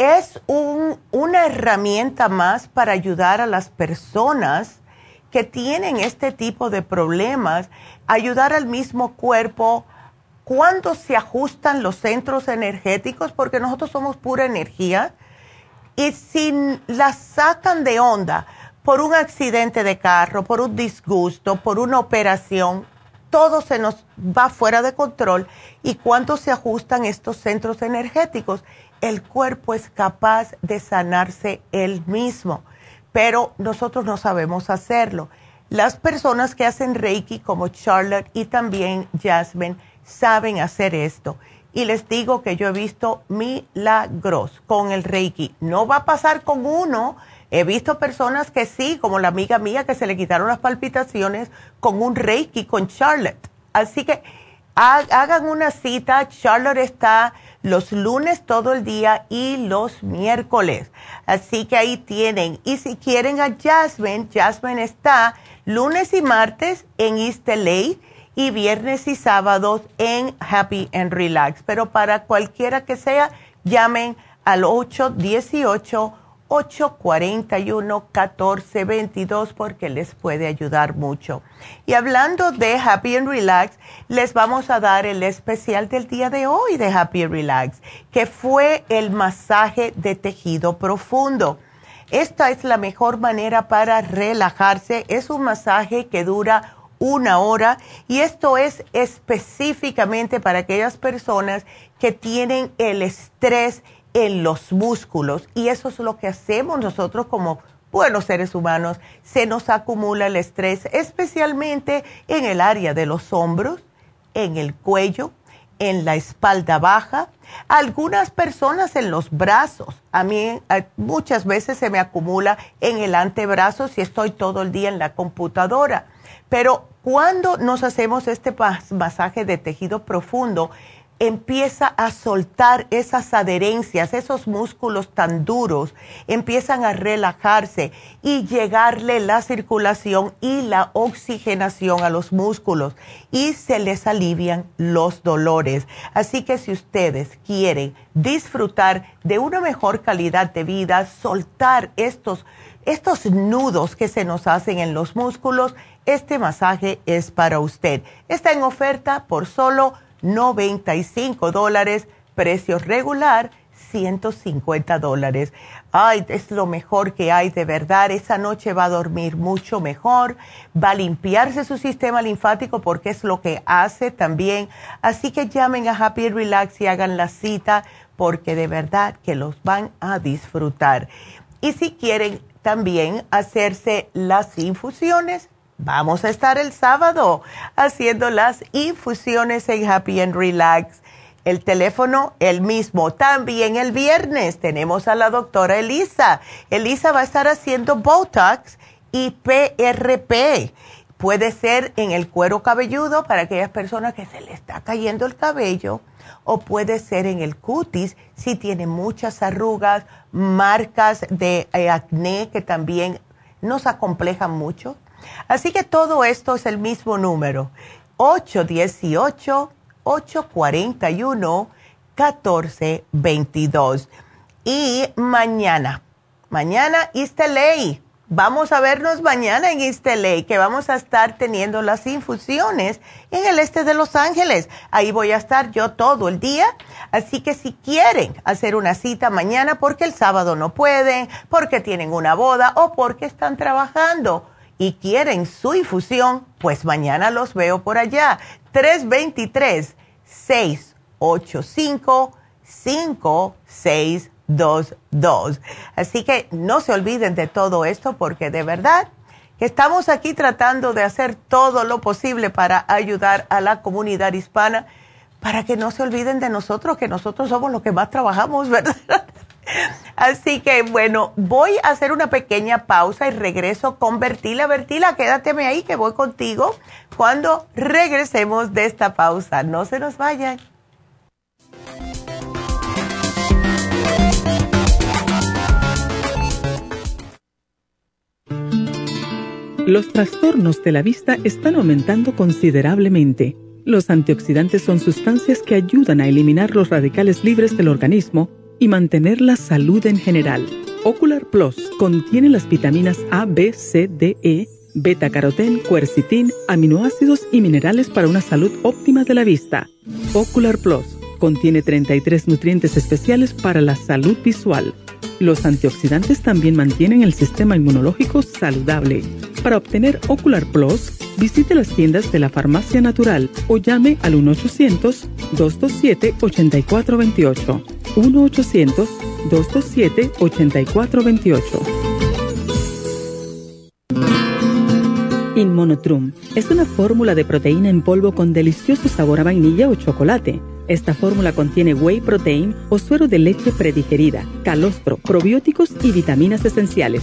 Es una herramienta más para ayudar a las personas que tienen este tipo de problemas, ayudar al mismo cuerpo cuándo se ajustan los centros energéticos, porque nosotros somos pura energía, y si la sacan de onda por un accidente de carro, por un disgusto, por una operación, todo se nos va fuera de control. ¿Y cuándo se ajustan estos centros energéticos? El cuerpo es capaz de sanarse él mismo, pero nosotros no sabemos hacerlo. Las personas que hacen Reiki como Charlotte y también Jasmine, saben hacer esto. Y les digo que yo he visto milagros con el Reiki. No va a pasar con uno. He visto personas que sí, como la amiga mía que se le quitaron las palpitaciones con un Reiki con Charlotte. Así que hagan una cita. Charlotte está los lunes todo el día y los miércoles. Así que ahí tienen. Y si quieren a Jasmine, Jasmine está lunes y martes en East LA y viernes y sábados en Happy and Relax. Pero para cualquiera que sea, llamen al 818-841-1422 porque les puede ayudar mucho. Y hablando de Happy and Relax, les vamos a dar el especial del día de hoy de Happy and Relax, que fue el masaje de tejido profundo. Esta es la mejor manera para relajarse. Es un masaje que dura una hora y esto es específicamente para aquellas personas que tienen el estrés en los músculos y eso es lo que hacemos nosotros como buenos seres humanos. Se nos acumula el estrés especialmente en el área de los hombros, en el cuello, en la espalda baja, algunas personas en los brazos. A mí muchas veces se me acumula en el antebrazo si estoy todo el día en la computadora. Pero cuando nos hacemos este masaje de tejido profundo, empieza a soltar esas adherencias, esos músculos tan duros, empiezan a relajarse y llegarle la circulación y la oxigenación a los músculos y se les alivian los dolores. Así que si ustedes quieren disfrutar de una mejor calidad de vida, soltar estos, estos nudos que se nos hacen en los músculos, este masaje es para usted. Está en oferta por solo 95 dólares, precio regular 150 dólares. Ay, es lo mejor que hay de verdad. Esa noche va a dormir mucho mejor, va a limpiarse su sistema linfático porque es lo que hace también. Así que llamen a Happy Relax y hagan la cita porque de verdad que los van a disfrutar. Y si quieren también hacerse las infusiones, Vamos a estar el sábado haciendo las infusiones en Happy and Relax. El teléfono, el mismo. También el viernes tenemos a la doctora Elisa. Elisa va a estar haciendo Botox y PRP. Puede ser en el cuero cabelludo para aquellas personas que se le está cayendo el cabello o puede ser en el cutis si tiene muchas arrugas, marcas de eh, acné que también nos acomplejan mucho Así que todo esto es el mismo número, 818-841-1422. Y mañana, mañana East Vamos a vernos mañana en East que vamos a estar teniendo las infusiones en el este de Los Ángeles. Ahí voy a estar yo todo el día. Así que si quieren hacer una cita mañana porque el sábado no pueden, porque tienen una boda o porque están trabajando, y quieren su infusión, pues mañana los veo por allá. 323-685-5622. Así que no se olviden de todo esto porque de verdad que estamos aquí tratando de hacer todo lo posible para ayudar a la comunidad hispana para que no se olviden de nosotros, que nosotros somos los que más trabajamos, ¿verdad? Así que bueno, voy a hacer una pequeña pausa y regreso con Bertila. Bertila, quédateme ahí que voy contigo cuando regresemos de esta pausa. No se nos vayan. Los trastornos de la vista están aumentando considerablemente. Los antioxidantes son sustancias que ayudan a eliminar los radicales libres del organismo y mantener la salud en general. Ocular Plus contiene las vitaminas A, B, C, D, E, beta carotén, cuercitín, aminoácidos y minerales para una salud óptima de la vista. Ocular Plus contiene 33 nutrientes especiales para la salud visual. Los antioxidantes también mantienen el sistema inmunológico saludable. Para obtener Ocular Plus, visite las tiendas de la Farmacia Natural o llame al 1-800-227-8428. 1-800-227-8428. Inmonotrum es una fórmula de proteína en polvo con delicioso sabor a vainilla o chocolate. Esta fórmula contiene whey protein o suero de leche predigerida, calostro, probióticos y vitaminas esenciales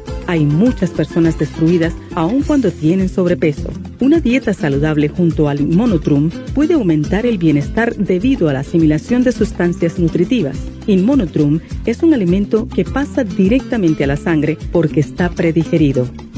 hay muchas personas destruidas aun cuando tienen sobrepeso. Una dieta saludable junto al Inmonotrum puede aumentar el bienestar debido a la asimilación de sustancias nutritivas. Inmonotrum es un alimento que pasa directamente a la sangre porque está predigerido.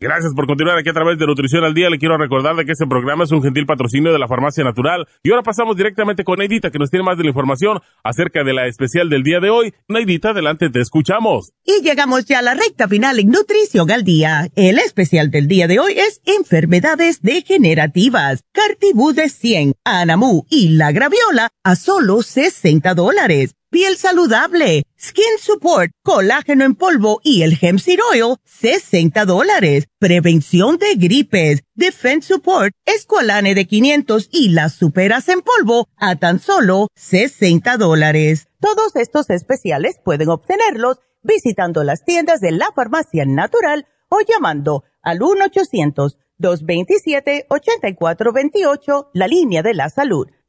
Gracias por continuar aquí a través de Nutrición al Día. Le quiero recordar de que este programa es un gentil patrocinio de la Farmacia Natural. Y ahora pasamos directamente con Neidita, que nos tiene más de la información acerca de la especial del día de hoy. Neidita, adelante, te escuchamos. Y llegamos ya a la recta final en Nutrición al Día. El especial del día de hoy es enfermedades degenerativas. Cartibú de 100, Anamu y la Graviola a solo 60 dólares piel saludable, skin support, colágeno en polvo y el hemp seed oil, 60 dólares. Prevención de gripes, defense support, escualane de 500 y las superas en polvo a tan solo 60 dólares. Todos estos especiales pueden obtenerlos visitando las tiendas de la farmacia natural o llamando al 1-800-227-8428, la línea de la salud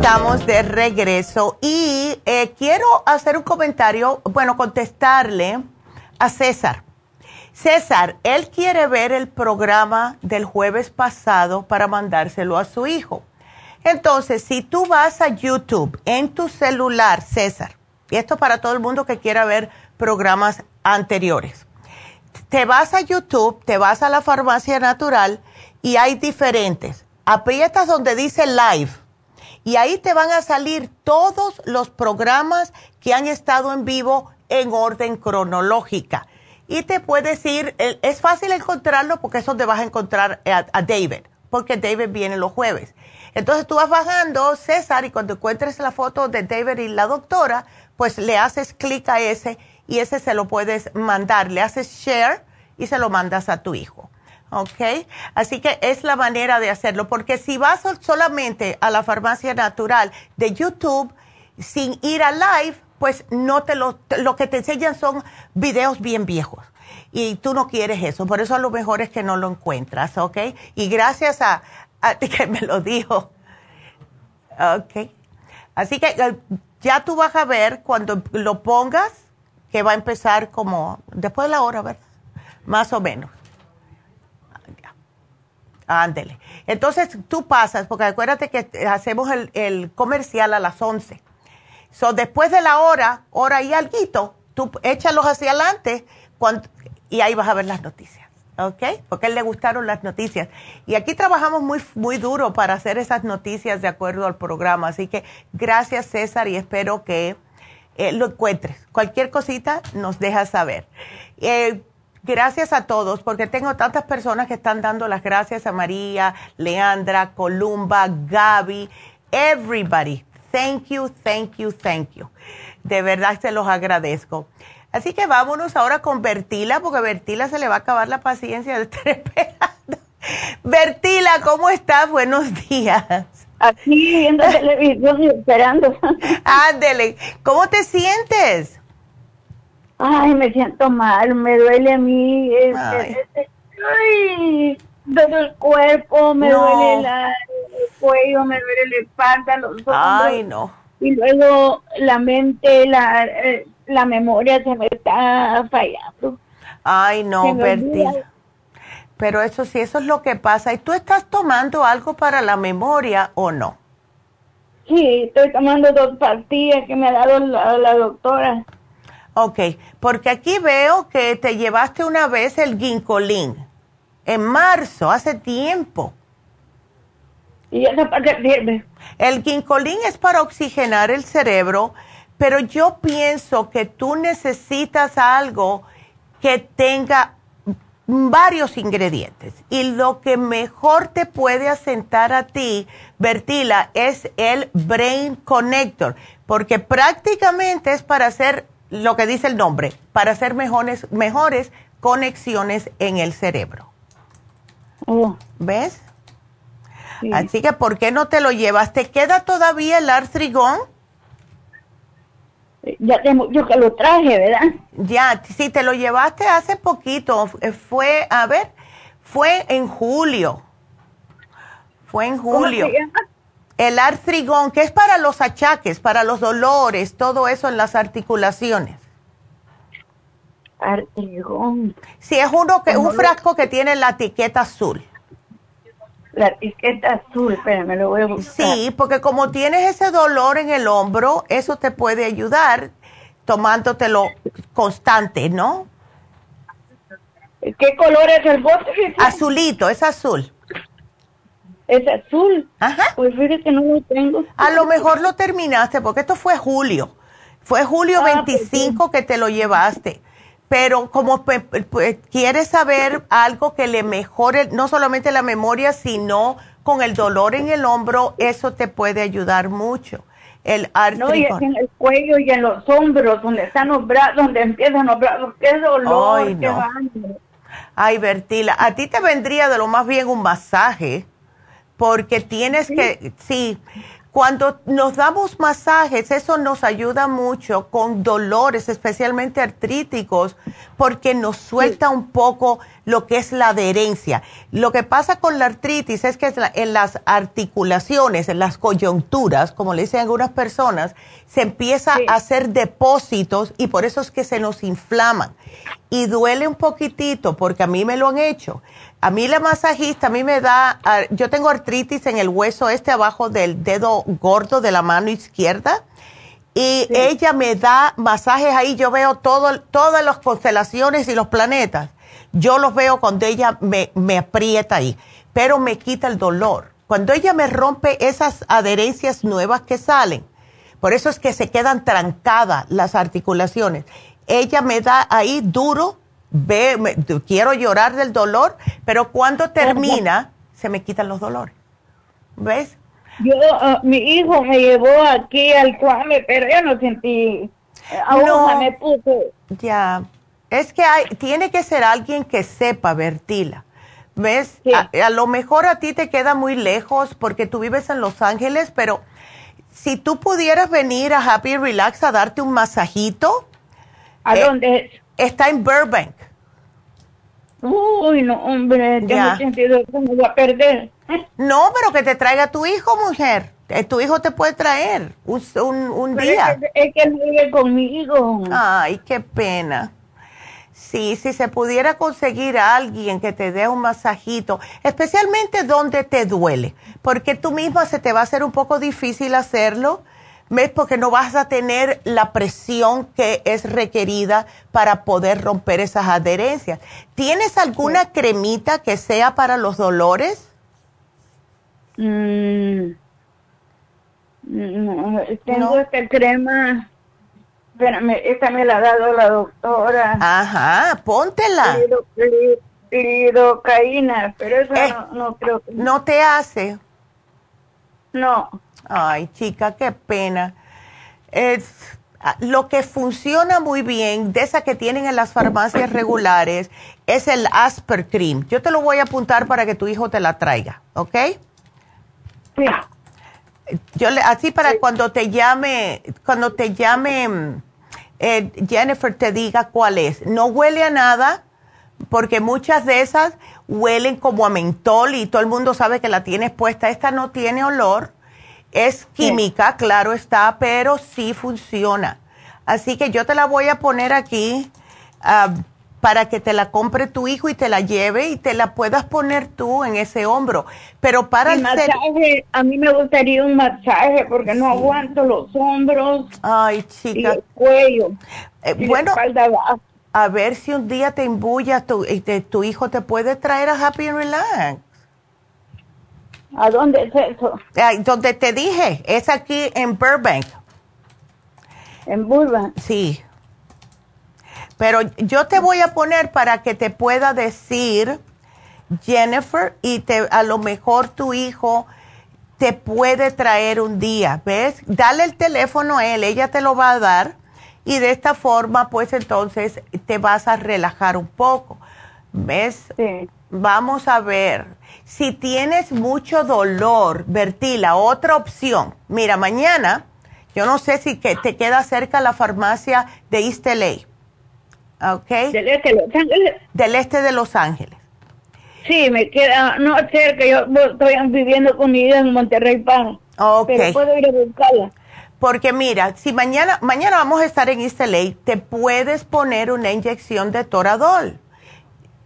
Estamos de regreso y eh, quiero hacer un comentario, bueno, contestarle a César. César, él quiere ver el programa del jueves pasado para mandárselo a su hijo. Entonces, si tú vas a YouTube en tu celular, César, y esto para todo el mundo que quiera ver programas anteriores, te vas a YouTube, te vas a la farmacia natural y hay diferentes. Aprietas donde dice live y ahí te van a salir todos los programas que han estado en vivo en orden cronológica. Y te puedes ir, es fácil encontrarlo porque es donde vas a encontrar a, David, porque David viene los jueves. Entonces tú vas bajando, César, y cuando encuentres la foto de David y la doctora, pues le haces clic a ese y ese se lo puedes mandar. Le haces share y se lo mandas a tu hijo. ¿Ok? Así que es la manera de hacerlo, porque si vas solamente a la farmacia natural de YouTube sin ir a live, pues no te lo, lo que te enseñan son videos bien viejos. Y tú no quieres eso, por eso a lo mejor es que no lo encuentras, ¿ok? Y gracias a, a que me lo dijo. Ok. Así que eh, ya tú vas a ver cuando lo pongas, que va a empezar como después de la hora, ¿verdad? Más o menos. Ándele. Entonces tú pasas, porque acuérdate que hacemos el, comercial a las 11. So, después de la hora, hora y alguito, tú échalos hacia adelante y ahí vas a ver las noticias. ¿Ok? Porque a él le gustaron las noticias. Y aquí trabajamos muy, muy duro para hacer esas noticias de acuerdo al programa. Así que gracias César y espero que eh, lo encuentres. Cualquier cosita nos dejas saber. Eh, Gracias a todos, porque tengo tantas personas que están dando las gracias a María, Leandra, Columba, Gaby, everybody. Thank you, thank you, thank you. De verdad se los agradezco. Así que vámonos ahora con Bertila, porque a Bertila se le va a acabar la paciencia de estar esperando. Bertila, ¿cómo estás? Buenos días. Aquí viendo televisión y esperando. Ándele, ¿cómo te sientes? Ay, me siento mal, me duele a mí, este, este, ay. todo el cuerpo, me duele el cuello, me duele la espalda, los ojos. Ay, no. Y luego la mente, la, eh, la memoria se me está fallando. Ay, no, Berti. Pero eso sí, eso es lo que pasa. ¿Y tú estás tomando algo para la memoria o no? Sí, estoy tomando dos pastillas que me ha dado la, la doctora. Ok, porque aquí veo que te llevaste una vez el ginkolín en marzo, hace tiempo. ¿Y eso para qué? El ginkolín es para oxigenar el cerebro, pero yo pienso que tú necesitas algo que tenga varios ingredientes. Y lo que mejor te puede asentar a ti, Bertila, es el Brain Connector, porque prácticamente es para hacer lo que dice el nombre, para hacer mejores, mejores conexiones en el cerebro. Oh. ¿Ves? Así que, ¿por qué no te lo llevas? ¿Te queda todavía el artrigón? Ya tengo, yo que lo traje, ¿verdad? Ya, si te lo llevaste hace poquito, fue, a ver, fue en julio. Fue en julio. El artrigón, que es para los achaques, para los dolores, todo eso en las articulaciones. Artrigón. Sí, es uno que, un frasco que tiene la etiqueta azul. La etiqueta azul, espérame, lo voy a buscar. Sí, porque como tienes ese dolor en el hombro, eso te puede ayudar tomándotelo constante, ¿no? ¿Qué color es el bote? Azulito, es azul. ¿Es azul? Ajá. Pues fíjate que no lo tengo. A lo mejor lo terminaste, porque esto fue julio. Fue julio 25 ah, pues que te lo llevaste pero como quieres saber algo que le mejore no solamente la memoria, sino con el dolor en el hombro, eso te puede ayudar mucho. El no, y es en el cuello y en los hombros, donde están los brazos, donde empiezan los brazos, qué dolor, Ay, qué Ay, Bertila, a ti te vendría de lo más bien un masaje, porque tienes que, sí, cuando nos damos masajes, eso nos ayuda mucho con dolores, especialmente artríticos, porque nos suelta un poco lo que es la adherencia. Lo que pasa con la artritis es que en las articulaciones, en las coyunturas, como le dicen algunas personas, se empieza a hacer depósitos y por eso es que se nos inflaman. Y duele un poquitito, porque a mí me lo han hecho. A mí la masajista, a mí me da, yo tengo artritis en el hueso este abajo del dedo gordo de la mano izquierda y ella me da masajes ahí, yo veo todo, todas las constelaciones y los planetas. Yo los veo cuando ella me, me aprieta ahí, pero me quita el dolor. Cuando ella me rompe esas adherencias nuevas que salen, por eso es que se quedan trancadas las articulaciones. Ella me da ahí duro ve, quiero llorar del dolor, pero cuando termina, se me quitan los dolores. ¿Ves? Yo, ah, mi hijo me llevó aquí al cuame, pero yo no sentí, no, me puso. Ya, es que hay, tiene que ser alguien que sepa, Bertila. ¿Ves? A, lo mejor a ti te queda muy lejos porque tú vives en Los Ángeles, pero si tú pudieras venir a Happy Relax a darte un masajito. ¿A eh, dónde Está en Burbank. Uy, no, hombre, tengo sentido que me voy a perder. No, pero que te traiga tu hijo, mujer. Eh, tu hijo te puede traer un, un, día. Es que, él vive conmigo. Ay, qué pena. Sí, si se pudiera conseguir a alguien que te dé un masajito, especialmente donde te duele, porque tú misma se te va a hacer un poco difícil hacerlo ¿Ves? Porque no vas a tener la presión que es requerida para poder romper esas adherencias. ¿Tienes alguna cremita que sea para los dolores? Mm, no, tengo esta crema. Espérame, esta me la ha dado la doctora. Ajá, póntela. Lidocaína, pero eso eh, no, no creo que... ¿No te hace? No. Ay, chica, qué pena. Es ah, lo que funciona muy bien de esa que tienen en las farmacias regulares es el Asper Cream. Yo te lo voy a apuntar para que tu hijo te la traiga, ¿ok? Sí. Yo le, así para cuando te llame, cuando te llame mm, eh, Jennifer te diga cuál es. No huele a nada, porque muchas de esas huelen como a mentol y todo el mundo sabe que la tienes puesta. Esta no tiene olor es química, claro está, pero sí funciona. Así que yo te la voy a poner aquí ah, para que te la compre tu hijo y te la lleve y te la puedas poner tú en ese hombro. Pero para el masaje, a mí me gustaría un masaje porque no aguanto los hombros. Ay, chica. Y el cuello. Eh, bueno, a ver si un día te embullas tu, tu hijo te puede traer a Happy and Relax. ¿A dónde es eso? donde te dije, es aquí en Burbank. ¿En Burbank? Sí. Pero yo te voy a poner para que te pueda decir, Jennifer, y te, a lo mejor tu hijo te puede traer un día, ¿ves? Dale el teléfono a él, ella te lo va a dar y de esta forma, pues entonces te vas a relajar un poco, ¿ves? Sí. Vamos a ver Si tienes mucho dolor, Bertila, otra opción. Mira, mañana, yo no sé si que te queda cerca la farmacia de East LA. ¿Ok? Del este de Los Ángeles. Del este de Los Ángeles. Sí, me queda, no cerca, yo estoy viviendo con mi hija en Monterrey Paz. Ok. Pero puedo ir a buscarla. Porque mira, si mañana, mañana vamos a estar en East LA, te puedes poner una inyección de Toradol.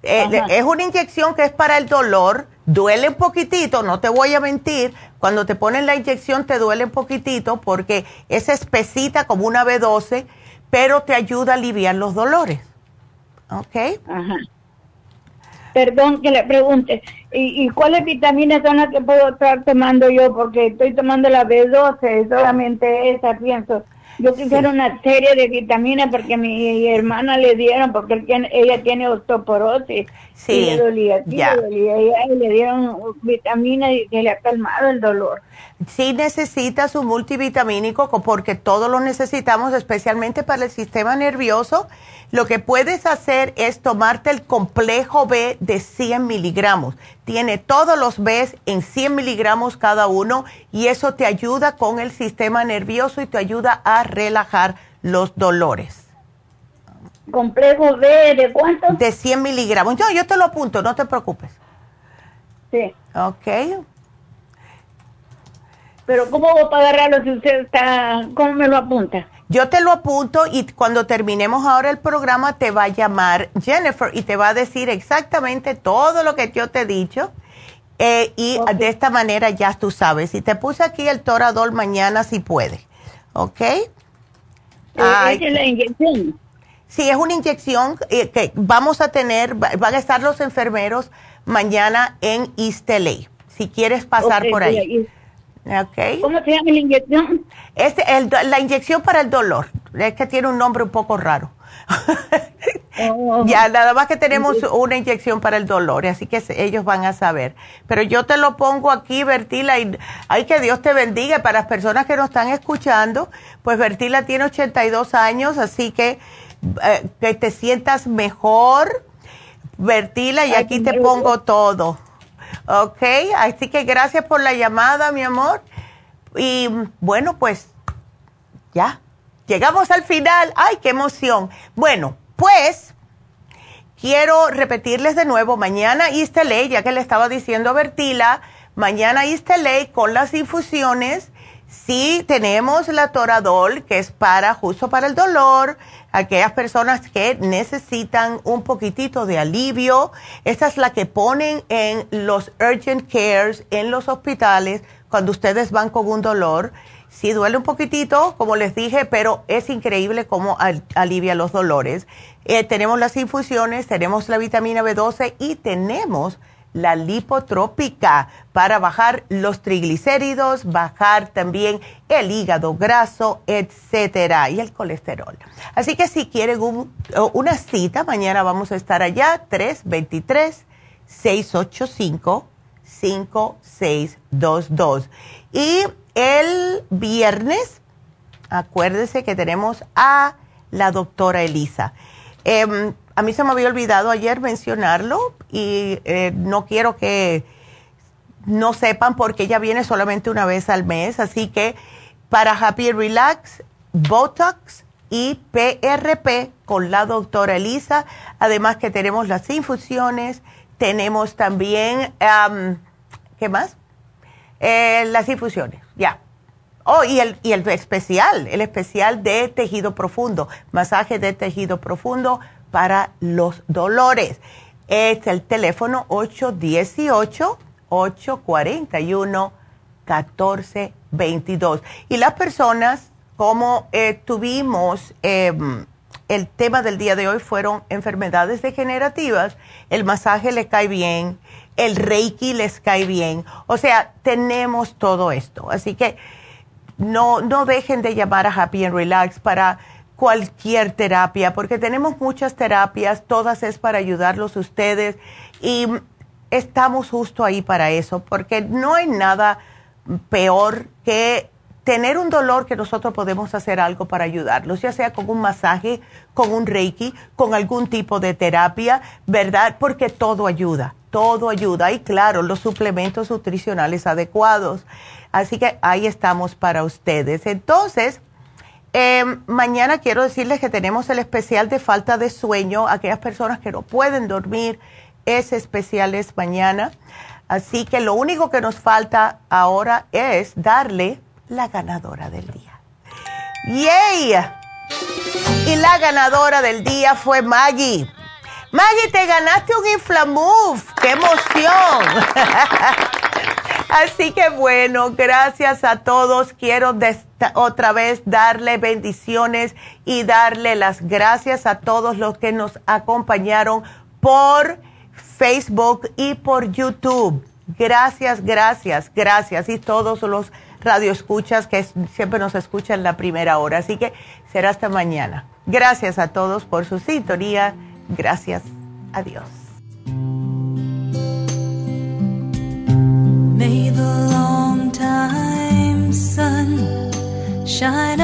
Eh, es una inyección que es para el dolor, duele un poquitito, no te voy a mentir, cuando te ponen la inyección te duele un poquitito porque es espesita como una B12, pero te ayuda a aliviar los dolores. ¿Ok? Ajá. Perdón que le pregunte, ¿y, cuáles vitaminas son las que puedo estar tomando yo? Porque estoy tomando la B12, solamente esa pienso. Yo quisiera una serie de vitaminas porque mi hermana le dieron, porque ella tiene osteoporosis. Sí, y le dolía, ya. le dolía, y le dieron vitaminas y que le ha calmado el dolor. Sí necesitas un multivitamínico porque todos lo necesitamos, especialmente para el sistema nervioso lo que puedes hacer es tomarte el complejo B de 100 miligramos. Tiene todos los Bs en 100 miligramos cada uno y eso te ayuda con el sistema nervioso y te ayuda a relajar los dolores. ¿Complejo B de cuánto? De 100 miligramos. Yo, yo te lo apunto, no te preocupes. Sí. Ok. Pero ¿cómo voy a agarrarlo si usted está, cómo me lo apunta? Yo te lo apunto y cuando terminemos ahora el programa te va a llamar Jennifer y te va a decir exactamente todo lo que yo te he dicho. Eh, y de esta manera ya tú sabes. Y te puse aquí el Toradol mañana si puede. ¿Ok? Eh, es la inyección? Sí, es una inyección eh, que vamos a tener, van a estar los enfermeros mañana en East Si quieres pasar por ahí. Okay. ¿Cómo se llama la inyección? Es la inyección para el dolor. Es que tiene un nombre un poco raro. Oh. ya, nada más que tenemos una inyección para el dolor, así que ellos van a saber. Pero yo te lo pongo aquí, Bertila, y ay, que Dios te bendiga. Para las personas que nos están escuchando, pues Bertila tiene 82 años, así que eh, que te sientas mejor, Bertila, y aquí te pongo todo. Ok, así que gracias por la llamada, mi amor. Y bueno, pues ya, llegamos al final. ¡Ay, qué emoción! Bueno, pues quiero repetirles de nuevo, mañana ley, ya que le estaba diciendo a Bertila, mañana ley con las infusiones. Sí, tenemos la Toradol, que es para, justo para el dolor, aquellas personas que necesitan un poquitito de alivio. Esta es la que ponen en los urgent cares, en los hospitales, cuando ustedes van con un dolor. Sí duele un poquitito, como les dije, pero es increíble cómo alivia los dolores. Eh, tenemos las infusiones, tenemos la vitamina B12 y tenemos la lipotrópica para bajar los triglicéridos, bajar también el hígado graso, etcétera, y el colesterol. Así que si quieren una cita, mañana vamos a estar allá, 323-685-5622. Y el viernes, acuérdense que tenemos a la doctora Elisa. Em, a mí se me había olvidado ayer mencionarlo y eh, no quiero que no sepan porque ella viene solamente una vez al mes, así que para Happy Relax, Botox y PRP con la doctora Elisa, además que tenemos las infusiones, tenemos también, ¿qué más? Eh, las infusiones, ya. Oh, y el, y el especial, el especial de tejido profundo, masaje de tejido profundo para los dolores. Es el teléfono 818-841-1422. Y las personas, como eh, tuvimos em, el tema del día de hoy, fueron enfermedades degenerativas, el masaje le cae bien, el reiki les cae bien. O sea, tenemos todo esto. Así que no, no dejen de llamar a Happy and Relax para cualquier terapia, porque tenemos muchas terapias, todas es para ayudarlos ustedes y estamos justo ahí para eso, porque no hay nada peor que tener un dolor que nosotros podemos hacer algo para ayudarlos, ya sea con un masaje, con un reiki, con algún tipo de terapia, ¿verdad? Porque todo ayuda todo ayuda. Y claro, los suplementos nutricionales adecuados. Así que ahí estamos para ustedes. Entonces, em, mañana quiero decirles que tenemos el especial de falta de sueño. Aquellas personas que no pueden dormir, ese especial es mañana. Así que lo único que nos falta ahora es darle la ganadora del día. ¡Yay! Y la ganadora del día fue Maggie. Maggie, te ganaste un Inflamove. ¡Qué emoción! Así que bueno, gracias a todos. Quiero otra vez darle bendiciones y darle las gracias a todos los que nos acompañaron por Facebook y por YouTube. Gracias, gracias, gracias. Y todos los radioescuchas que siempre nos escuchan la primera hora. Así que será hasta mañana. Gracias a todos por su sintonía. Gracias. Adiós. May the long time sun shine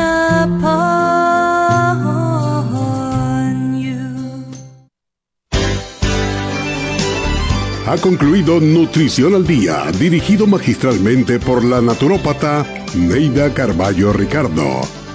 Ha concluido Nutrición al Día, dirigido magistralmente por la naturópata Neida Carballo Ricardo.